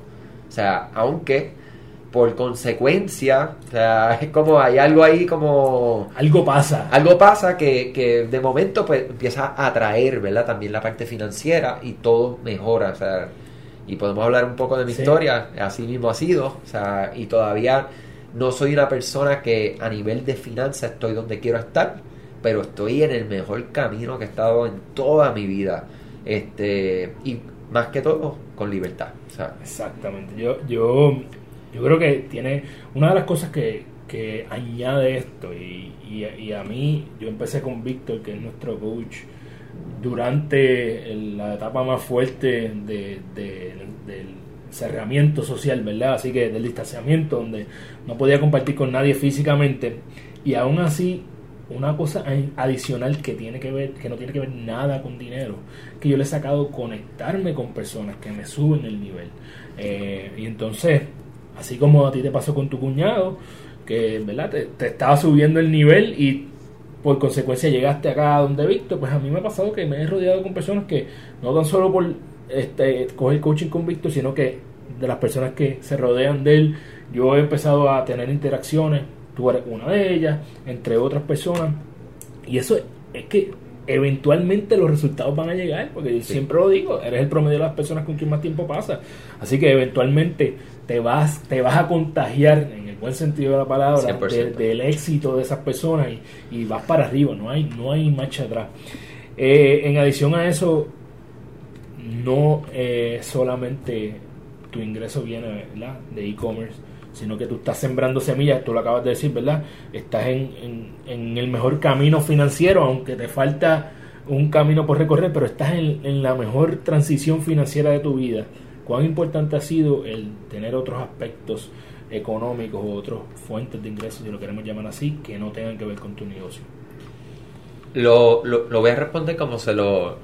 O sea, aunque por consecuencia, o sea, es como hay algo ahí como Algo pasa. algo pasa que, que de momento pues empieza a atraer, ¿verdad? También la parte financiera y todo mejora, o sea, y podemos hablar un poco de mi Sí. historia, así mismo ha sido, o sea, y todavía no soy una persona que a nivel de finanzas estoy donde quiero estar, pero estoy en el mejor camino que he estado en toda mi vida, este, y más que todo con libertad, o sea, Exactamente. Yo, yo, yo creo que tiene una de las cosas que, que añade esto y, y, a mí, yo empecé con Víctor, que es nuestro coach, durante la etapa más fuerte de, de- del cerramiento social, ¿verdad? Así que del distanciamiento, donde no podía compartir con nadie físicamente y aún así una cosa adicional que tiene que ver que no tiene que ver nada con dinero que yo le he sacado conectarme con personas que me suben el nivel Eh, y entonces así como a ti te pasó con tu cuñado que verdad te, te estaba subiendo el nivel y por consecuencia llegaste acá donde Víctor pues a mí me ha pasado que me he rodeado con personas que no tan solo por este coger coaching con Víctor sino que de las personas que se rodean de él yo he empezado a tener interacciones tú eres una de ellas entre otras personas. Y eso es que eventualmente los resultados van a llegar, porque yo Sí. siempre lo digo, eres el promedio de las personas con quien más tiempo pasa. Así que eventualmente te vas, te vas a contagiar, en el buen sentido de la palabra, 100%. de- del éxito de esas personas y, y vas para arriba, no hay, no hay marcha atrás. Eh, en adición a eso, no eh, solamente tu ingreso viene ¿verdad? de e-commerce, sino que tú estás sembrando semillas, tú lo acabas de decir, ¿verdad? Estás en, en- el mejor camino financiero, aunque te falta un camino por recorrer, pero estás en, en la mejor transición financiera de tu vida. ¿Cuán importante ha sido el tener otros aspectos económicos o otras fuentes de ingresos, si lo queremos llamar así, que no tengan que ver con tu negocio? Lo, lo, lo voy a responder como se lo...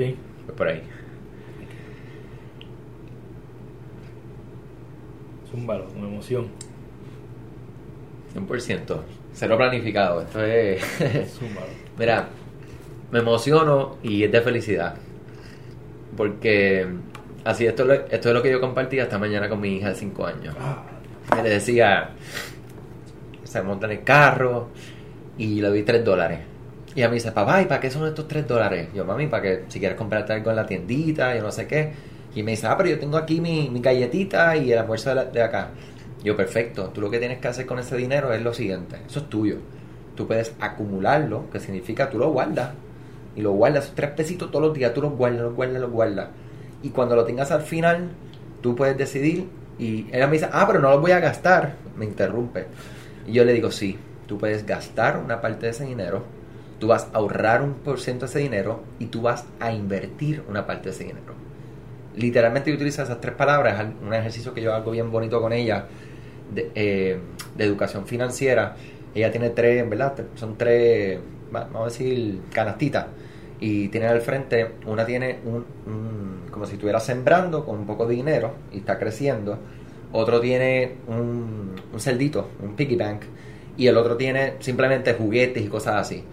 Bien. por ahí. Zúmbalo, con emoción. 100%. Cero planificado. Esto es... Zúmbalo. Mira, me emociono y es de felicidad. Porque así, esto, esto es lo que yo compartí esta mañana con mi hija de 5 años. Ah, le decía, se monta en el carro y le doy 3 dólares. Y ella me dice, papá, ¿y para qué son estos 3 dólares? Yo, mami, para que si quieres comprarte algo en la tiendita, yo no sé qué. Y me dice, ah, pero yo tengo aquí mi, mi galletita y el almuerzo de, acá. Yo, perfecto, tú lo que tienes que hacer con ese dinero es lo siguiente, eso es tuyo. Tú puedes acumularlo, que significa tú lo guardas. y lo guardas, esos tres pesitos todos los días, tú los guardas, los guardas, los guardas. Y cuando lo tengas al final, tú puedes decidir. Y ella me dice, ah, pero no los voy a gastar. Me interrumpe. Y yo le digo, sí, tú puedes gastar una parte de ese dinero, tú vas a ahorrar un por ciento de ese dinero y tú vas a invertir una parte de ese dinero. Literalmente yo utilizo esas tres palabras, un ejercicio que yo hago bien bonito con ella, de, eh, educación financiera. Ella tiene tres, ¿verdad? Son tres, va- vamos a decir, canastitas. Y tiene al frente, una tiene un, un- como si estuviera sembrando con un poco de dinero y está creciendo. Otro tiene un, un celdito, un piggy bank. Y el otro tiene simplemente juguetes y cosas así.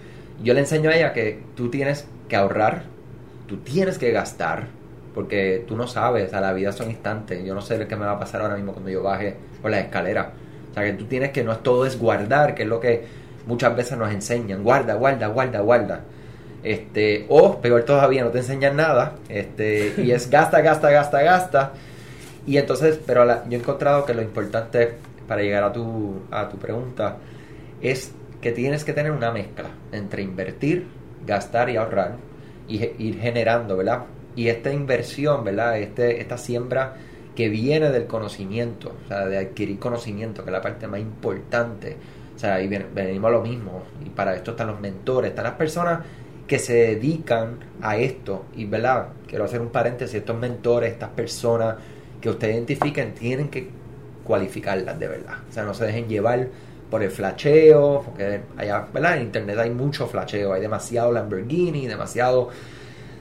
Yo le enseño a ella que tú tienes que ahorrar, tú tienes que gastar, porque tú no sabes, sea, la vida son instantes. Yo no sé qué me va a pasar ahora mismo cuando yo baje por las escaleras. O sea, que tú tienes que, no es todo es guardar, que es lo que muchas veces nos enseñan. Guarda, guarda, guarda, guarda. Este, o peor todavía, no te enseñan nada. Este, y es gasta, gasta, gasta, gasta. Y entonces, pero la- yo he encontrado que lo importante para llegar a tu, a tu pregunta es que tienes que tener una mezcla entre invertir, gastar y ahorrar y ir generando, ¿verdad? Y esta inversión, ¿verdad? Este, esta siembra que viene del conocimiento, o sea, de adquirir conocimiento, que es la parte más importante. O sea, ven- venimos a lo mismo. Y para esto están los mentores, están las personas que se dedican a esto. Y, ¿verdad? Quiero hacer un paréntesis, estos mentores, estas personas que ustedes identifiquen, tienen que cualificarlas de verdad. O sea, no se dejen llevar por el flasheo, porque allá, ¿verdad? En internet hay mucho flasheo, hay demasiado Lamborghini, demasiado,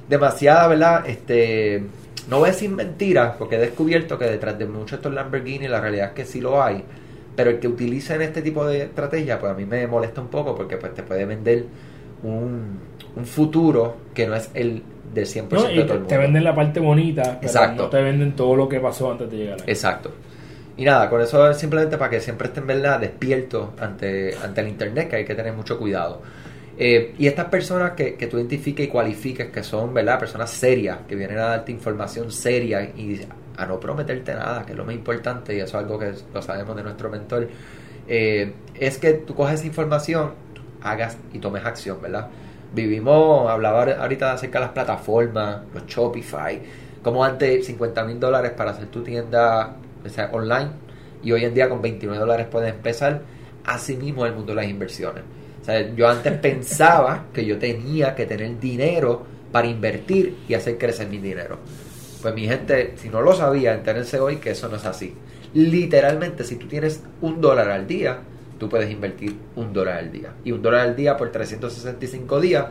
demasiada, ¿verdad? Este, no voy a decir mentiras, porque he descubierto que detrás de muchos de estos Lamborghini la realidad es que sí lo hay, pero el que utilicen este tipo de estrategia, pues a mí me molesta un poco, porque pues te puede vender un, un futuro que no es el del 100% No, de y todo te, el mundo. te venden la parte bonita, pero Exacto. no te venden todo lo que pasó antes de llegar ahí. Exacto. Y nada, con eso es simplemente para que siempre estén ¿verdad? despiertos ante, ante el internet, que hay que tener mucho cuidado. Eh, y estas personas que, que tú identifiques y cualifiques, que son ¿verdad? personas serias, que vienen a darte información seria y a no prometerte nada, que es lo más importante, y eso es algo que lo sabemos de nuestro mentor, eh, es que tú coges esa información, hagas y tomes acción, ¿verdad? Vivimos, hablaba ahorita acerca de las plataformas, los Shopify, como antes 50 mil dólares para hacer tu tienda sea, online y hoy en día con 29 dólares puedes empezar. Así mismo el mundo de las inversiones. O sea, yo antes pensaba que yo tenía que tener dinero para invertir y hacer crecer mi dinero. Pues mi gente, si no lo sabía, entérense hoy que eso no es así. Literalmente, si tú tienes un dólar al día, tú puedes invertir un dólar al día. Y un dólar al día por 365 días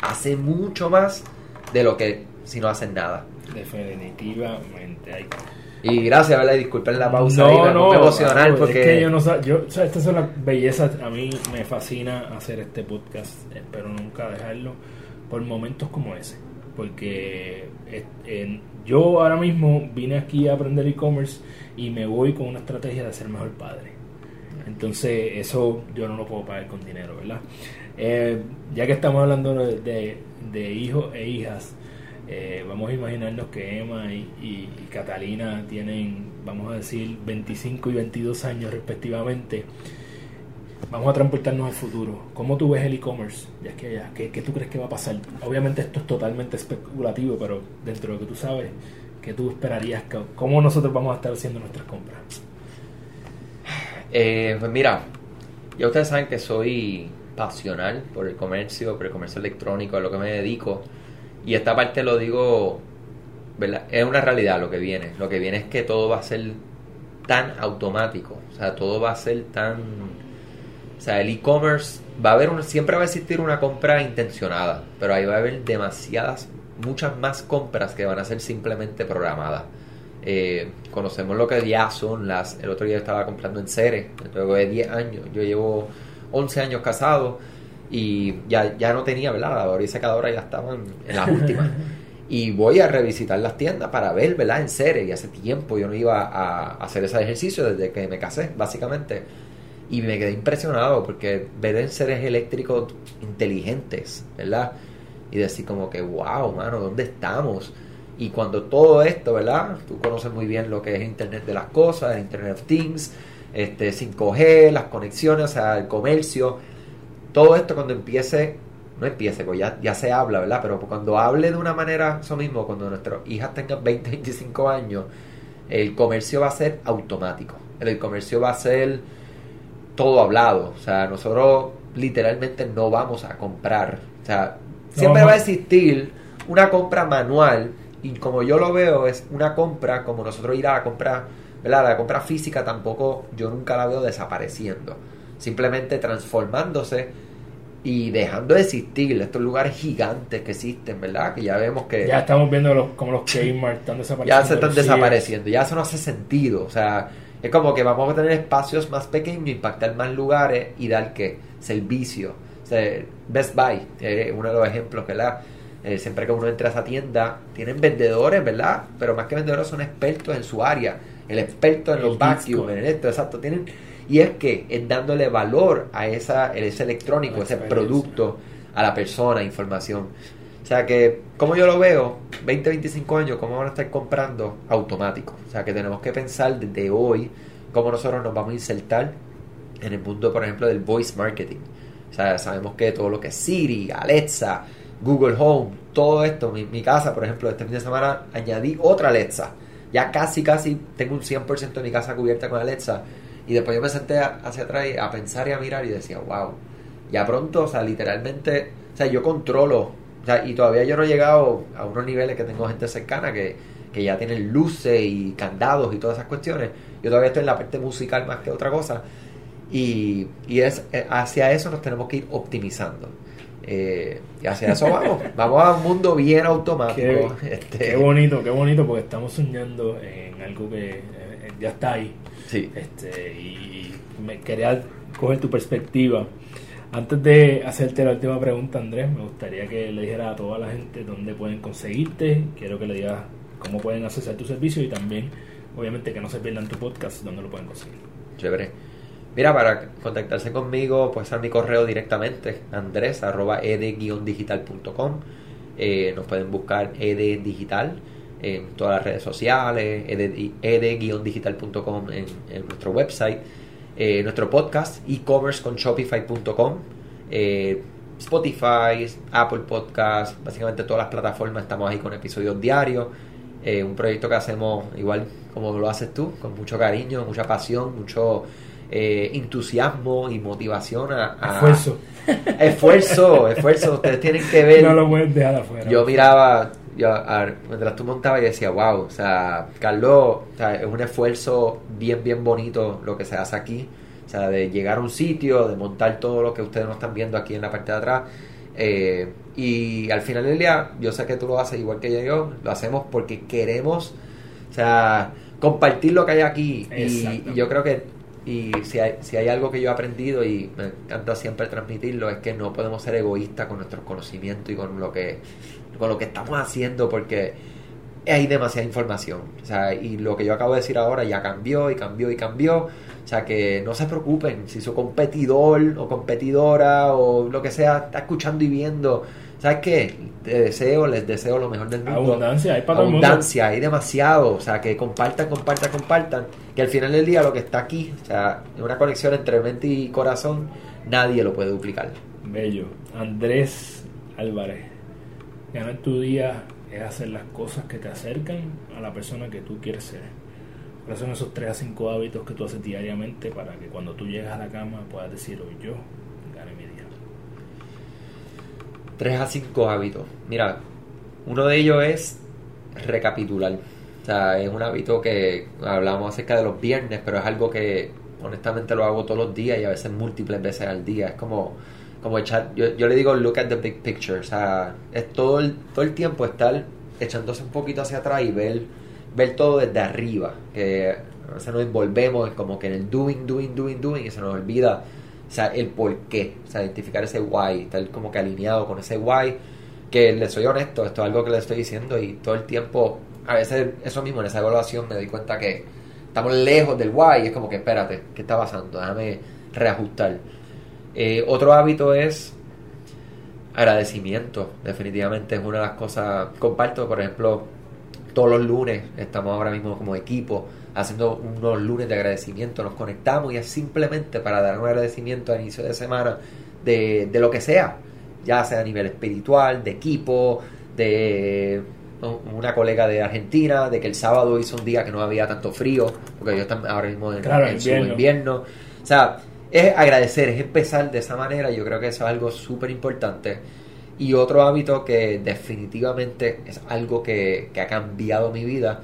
hace mucho más de lo que si no hacen nada. Definitivamente. Y gracias, ¿verdad? Y disculpen la pausa no, ahí, no, emocional porque... Es que yo no sé, yo, o sea, estas son las bellezas, a mí me fascina hacer este podcast, espero nunca dejarlo por momentos como ese, porque en- yo ahora mismo vine aquí a aprender e-commerce y me voy con una estrategia de ser mejor padre. Entonces eso yo no lo puedo pagar con dinero, ¿verdad? Eh, ya que estamos hablando de, de- de hijos e hijas, eh, vamos a imaginarnos que Emma y, Catalina tienen, vamos a decir, 25 y 22 años respectivamente. Vamos a transportarnos al futuro. ¿Cómo tú ves el e-commerce? Ya que allá, ¿qué, ¿qué tú crees que va a pasar? Obviamente esto es totalmente especulativo, pero dentro de lo que tú sabes, ¿qué tú esperarías? ¿Cómo nosotros vamos a estar haciendo nuestras compras? Eh, pues mira, ya ustedes saben que soy pasional por el comercio, por el comercio electrónico, a lo que me dedico. Y esta parte lo digo. Es una realidad lo que viene. Lo que viene es que todo va a ser tan automático. O sea, todo va a ser tan... O sea, el e-commerce va a haber, un- siempre va a existir una compra intencionada, pero ahí va a haber demasiadas, muchas más compras que van a ser simplemente programadas. Eh, conocemos lo que ya son las. El otro día estaba comprando en Ceres, luego de 10 años. Yo llevo 11 años casado y ya, ya no tenía, ¿verdad? La lavadora y secadora ya estaban en las últimas. Y voy a revisitar las tiendas para ver, ¿verdad? En Ceres. Y hace tiempo yo no iba a hacer ese ejercicio desde que me casé, básicamente. Y me quedé impresionado porque ver seres eléctricos inteligentes, ¿verdad? Y decir como que, wow, mano, ¿dónde estamos? Y cuando todo esto, ¿verdad? Tú conoces muy bien lo que es Internet de las Cosas, Internet of Things, este 5G, las conexiones, o sea, el comercio. Todo esto cuando empiece no empiece, pues ya, ya se habla, ¿verdad? Pero cuando hable de una manera, eso mismo, cuando nuestras hijas tengan 20, 25 años, el comercio va a ser automático. El comercio va a ser todo hablado. O sea, nosotros literalmente no vamos a comprar. O sea, siempre va a- a existir una compra manual y como yo lo veo es una compra como nosotros ir a la compra, ¿verdad? La compra física tampoco yo nunca la veo desapareciendo. Simplemente transformándose y dejando de existir estos lugares gigantes que existen, ¿verdad? Que ya vemos que Ya estamos viendo los, como los Kmart están desapareciendo. ya se están desapareciendo, ya eso no hace sentido, o sea, es como que vamos a tener espacios más pequeños, impactar más lugares y dar que servicio. O sea, Best Buy, eh, uno de los ejemplos, ¿verdad? Eh, siempre que uno entra a esa tienda, tienen vendedores, ¿verdad? Pero más que vendedores son expertos en su área, el experto en El los vacuums, disco. en esto, exacto, tienen y es que es dándole valor a esa ese electrónico, La ese producto a la persona, información. O sea que, como yo lo veo, 20, 25 años, ¿cómo van a estar comprando automático? O sea que tenemos que pensar desde hoy cómo nosotros nos vamos a insertar en el mundo, por ejemplo, del voice marketing. O sea, sabemos que todo lo que es Siri, Alexa, Google Home, todo esto, mi, mi casa, por ejemplo, este fin de semana añadí otra Alexa. Ya casi, casi tengo un 100% de mi casa cubierta con Alexa. Y después yo me senté a- hacia atrás y a pensar y a mirar y decía, wow, ya pronto, o sea, literalmente, o sea, yo controlo, o sea, y todavía yo no he llegado a unos niveles que tengo gente cercana que, que ya tienen luces y candados y todas esas cuestiones. Yo todavía estoy en la parte musical más que otra cosa. Y, y es eh, hacia eso nos tenemos que ir optimizando. Eh, y hacia eso vamos. vamos a un mundo bien automático. Qué, Este, qué bonito, qué bonito, porque estamos soñando en algo que eh, ya está ahí. Sí. Este, y me quería coger tu perspectiva. Antes de hacerte la última pregunta, Andrés, me gustaría que le dijeras a toda la gente dónde pueden conseguirte. Quiero que le digas cómo pueden acceder a tu servicio y también, obviamente, que no se pierdan tu podcast, dónde lo pueden conseguir. Chévere. Mira, para contactarse conmigo, puede ser mi correo directamente, andres arroba ed-digital.com. Eh, nos pueden buscar ed digital en todas las redes sociales, ed- ed-digital.com en, en nuestro website, eh, nuestro podcast, e-commerce con shopify.com, eh, Spotify, Apple Podcast, básicamente todas las plataformas estamos ahí con episodios diarios. Eh, un proyecto que hacemos igual como lo haces tú, con mucho cariño, mucha pasión, mucho eh, entusiasmo y motivación a, a- Esfuerzo. esfuerzo, esfuerzo. Ustedes tienen que ver. No lo puedes dejar afuera. Yo miraba, yo, a mientras tú montabas y decía, wow, o sea, Carlos, o sea, es un esfuerzo bien, bien bonito lo que se hace aquí. O sea, de llegar a un sitio, de montar todo lo que ustedes no están viendo aquí en la parte de atrás. Eh, y al final del día, yo sé que tú lo haces igual que yo, lo hacemos porque queremos, o sea, compartir lo que hay aquí. Y, y yo creo que, y si hay, si hay algo que yo he aprendido y me encanta siempre transmitirlo, es que no podemos ser egoístas con nuestros conocimientos y con lo que, con lo que estamos haciendo porque hay demasiada información. O sea, y lo que yo acabo de decir ahora ya cambió y cambió y cambió. O sea, que no se preocupen si su competidor o competidora o lo que sea está escuchando y viendo. ¿Sabes qué? Te deseo, les deseo lo mejor del mundo. Abundancia, hay para. Abundancia, hay demasiado. O sea, que compartan, compartan, compartan. Que al final del día lo que está aquí, o sea, una conexión entre mente y corazón, nadie lo puede duplicar. Bello. Andrés Álvarez. Ganar tu día es hacer las cosas que te acercan a la persona que tú quieres ser. ¿Cuáles son esos 3 a 5 hábitos que tú haces diariamente para que cuando tú llegas a la cama puedas decir hoy yo gané mi día? 3 a 5 hábitos. Mira, uno de ellos es recapitular. O sea, es un hábito que hablamos acerca de los viernes, pero es algo que honestamente lo hago todos los días y a veces múltiples veces al día. Es como, como echar, yo, yo le digo look at the big picture. O sea, es todo el, todo el tiempo estar echándose un poquito hacia atrás y ver, ver todo desde arriba. Que a veces nos envolvemos en como que en el doing, doing, doing, doing y se nos olvida o sea, el por qué, o sea, identificar ese why, estar como que alineado con ese why, que le soy honesto, esto es algo que le estoy diciendo y todo el tiempo, a veces eso mismo en esa evaluación me doy cuenta que estamos lejos del why y es como que espérate, ¿qué está pasando? Déjame reajustar. Eh, otro hábito es agradecimiento, definitivamente es una de las cosas, comparto, por ejemplo, todos los lunes estamos ahora mismo como equipo haciendo unos lunes de agradecimiento, nos conectamos y es simplemente para dar un agradecimiento a inicio de semana de, de lo que sea. ya sea a nivel espiritual, de equipo, de una colega de Argentina, de que el sábado hizo un día que no había tanto frío, porque ellos están ahora mismo en, Claro, en su invierno. invierno. O sea, es agradecer, es empezar de esa manera. Yo creo que eso es algo súper importante. Y otro hábito que definitivamente es algo que, que ha cambiado mi vida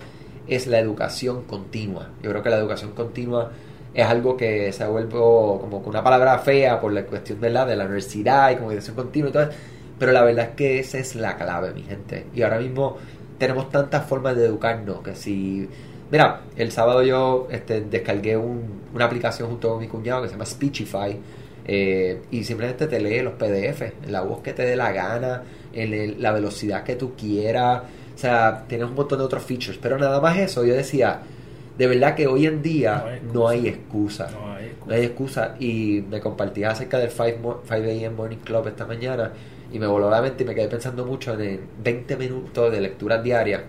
es la educación continua. Yo creo que la educación continua es algo que se ha vuelto como una palabra fea por la cuestión de la, de la universidad y como educación continua y todo. Pero la verdad es que esa es la clave, mi gente. Y ahora mismo tenemos tantas formas de educarnos que si... Mira, el sábado yo este, descargué un- una aplicación junto con mi cuñado que se llama Speechify eh, y simplemente te lee los PDF en la voz que te dé la gana, en el- la velocidad que tú quieras. O sea, tienes un montón de otros features. Pero nada más eso, yo decía, de verdad que hoy en día No hay excusa. no hay excusa. No hay. Y me compartía acerca del 5, mo- 5 a.m. Morning Club esta mañana y me voló la mente y me quedé pensando mucho en el 20 minutos de lectura diaria.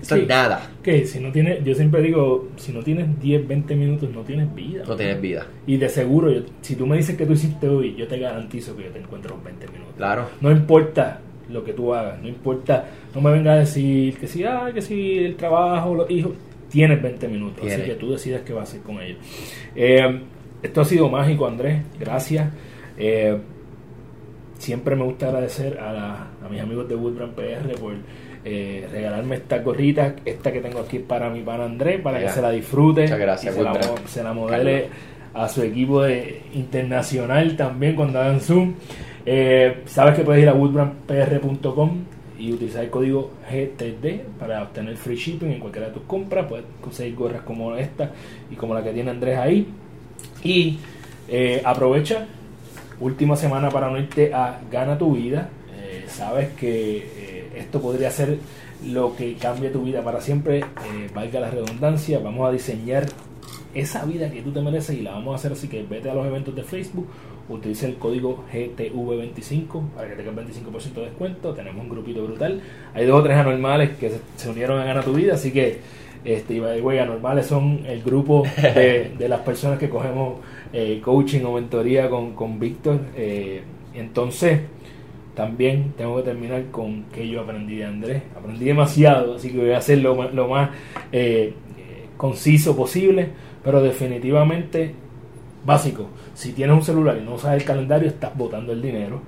Eso Sí. es nada. Que si no tienes, yo siempre digo, si no tienes 10, 20 minutos, no tienes vida. No tienes vida. Y de seguro, yo- si tú me dices que tú hiciste hoy, yo te garantizo que yo te encuentro los 20 minutos. Claro. No importa lo que tú hagas, no importa, no me vengas a decir que si, ah, que si el trabajo, los hijos, tienes 20 minutos, así que tú decides qué vas a hacer con ellos. Eh, esto ha sido mágico, Andrés, gracias. Eh, siempre me gusta agradecer a, la- a mis amigos de Woodbrand PR por eh, regalarme esta gorrita, esta que tengo aquí para mi pan Andrés, para que se la disfrute Muchas gracias, y se la, se la modele a su equipo de internacional también cuando hagan Zoom. Eh, sabes que puedes ir a woodbrandpr.com y utilizar el código GTD para obtener free shipping en cualquiera de tus compras. Puedes conseguir gorras como esta y como la que tiene Andrés ahí. Y eh, aprovecha, última semana para unirte a Gana tu Vida. Eh, sabes que esto podría ser lo que cambie tu vida para siempre. Eh, valga la redundancia, vamos a diseñar esa vida que tú te mereces y la vamos a hacer así que vete a los eventos de Facebook, utiliza el código GTV25 para que tengas 25% de descuento, tenemos un grupito brutal, hay dos o tres anormales que se, unieron a Gana Tu Vida, así que este, y anormales son el grupo de, de las personas que cogemos eh, coaching o mentoría con, con Víctor, eh, entonces también tengo que terminar con que yo aprendí de Andrés. Aprendí demasiado, así que voy a hacer lo, lo más eh, conciso posible, pero definitivamente básico. Si tienes un celular y no usas el calendario, estás botando el dinero.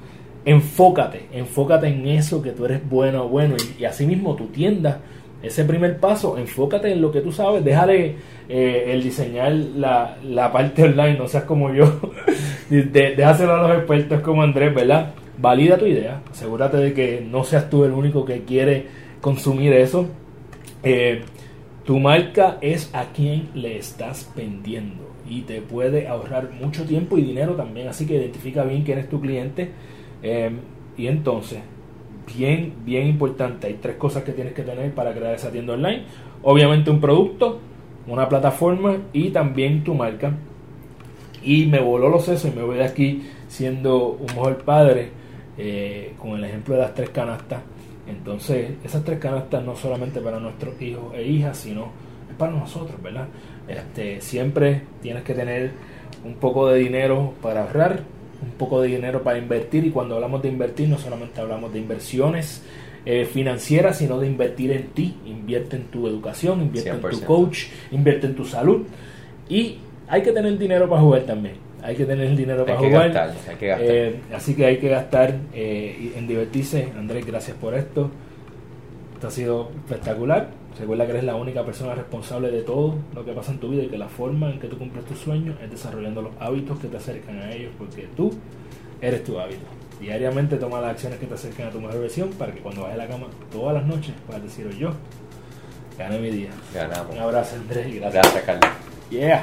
Enfócate, enfócate en eso que tú eres bueno o bueno y, y asimismo tu tienda. Ese primer paso, enfócate en lo que tú sabes, déjale eh, el diseñar la, la parte online, no seas como yo, de- déjaselo a los expertos como Andrés, ¿verdad? Valida tu idea, asegúrate de que no seas tú el único que quiere consumir eso. Eh, tu marca es a quien le estás vendiendo y te puede ahorrar mucho tiempo y dinero también, así que identifica bien quién es tu cliente. Eh, y entonces, bien, bien importante, hay tres cosas que tienes que tener para crear esa tienda online. Obviamente un producto, una plataforma y también tu marca. Y me voló los sesos y me voy de aquí siendo un mejor padre eh, con el ejemplo de las tres canastas. Entonces, esas tres canastas no solamente para nuestros hijos e hijas, sino es para nosotros, ¿verdad? Este, siempre tienes que tener un poco de dinero para ahorrar, un poco de dinero para invertir y cuando hablamos de invertir no solamente hablamos de inversiones eh, financieras, sino de invertir en ti, invierte en tu educación, invierte en tu 100%. coach, invierte en tu salud y hay que tener dinero para jugar también. Hay que tener el dinero Hay para que jugar. gastar, hay que gastar. Eh, así que hay que gastar eh, en divertirse. Andrés, gracias por esto. Esto ha sido espectacular. Recuerda que eres la única persona responsable de todo lo que pasa en tu vida y que la forma en que tú cumples tus sueños es desarrollando los hábitos que te acercan a ellos, porque tú eres tu hábito. Diariamente toma las acciones que te acercan a tu mejor versión para que cuando vayas a la cama todas las noches puedas decir yo gané mi día. Ganamos. Un abrazo, Andrés, y gracias. Gracias, Carlos. Yeah.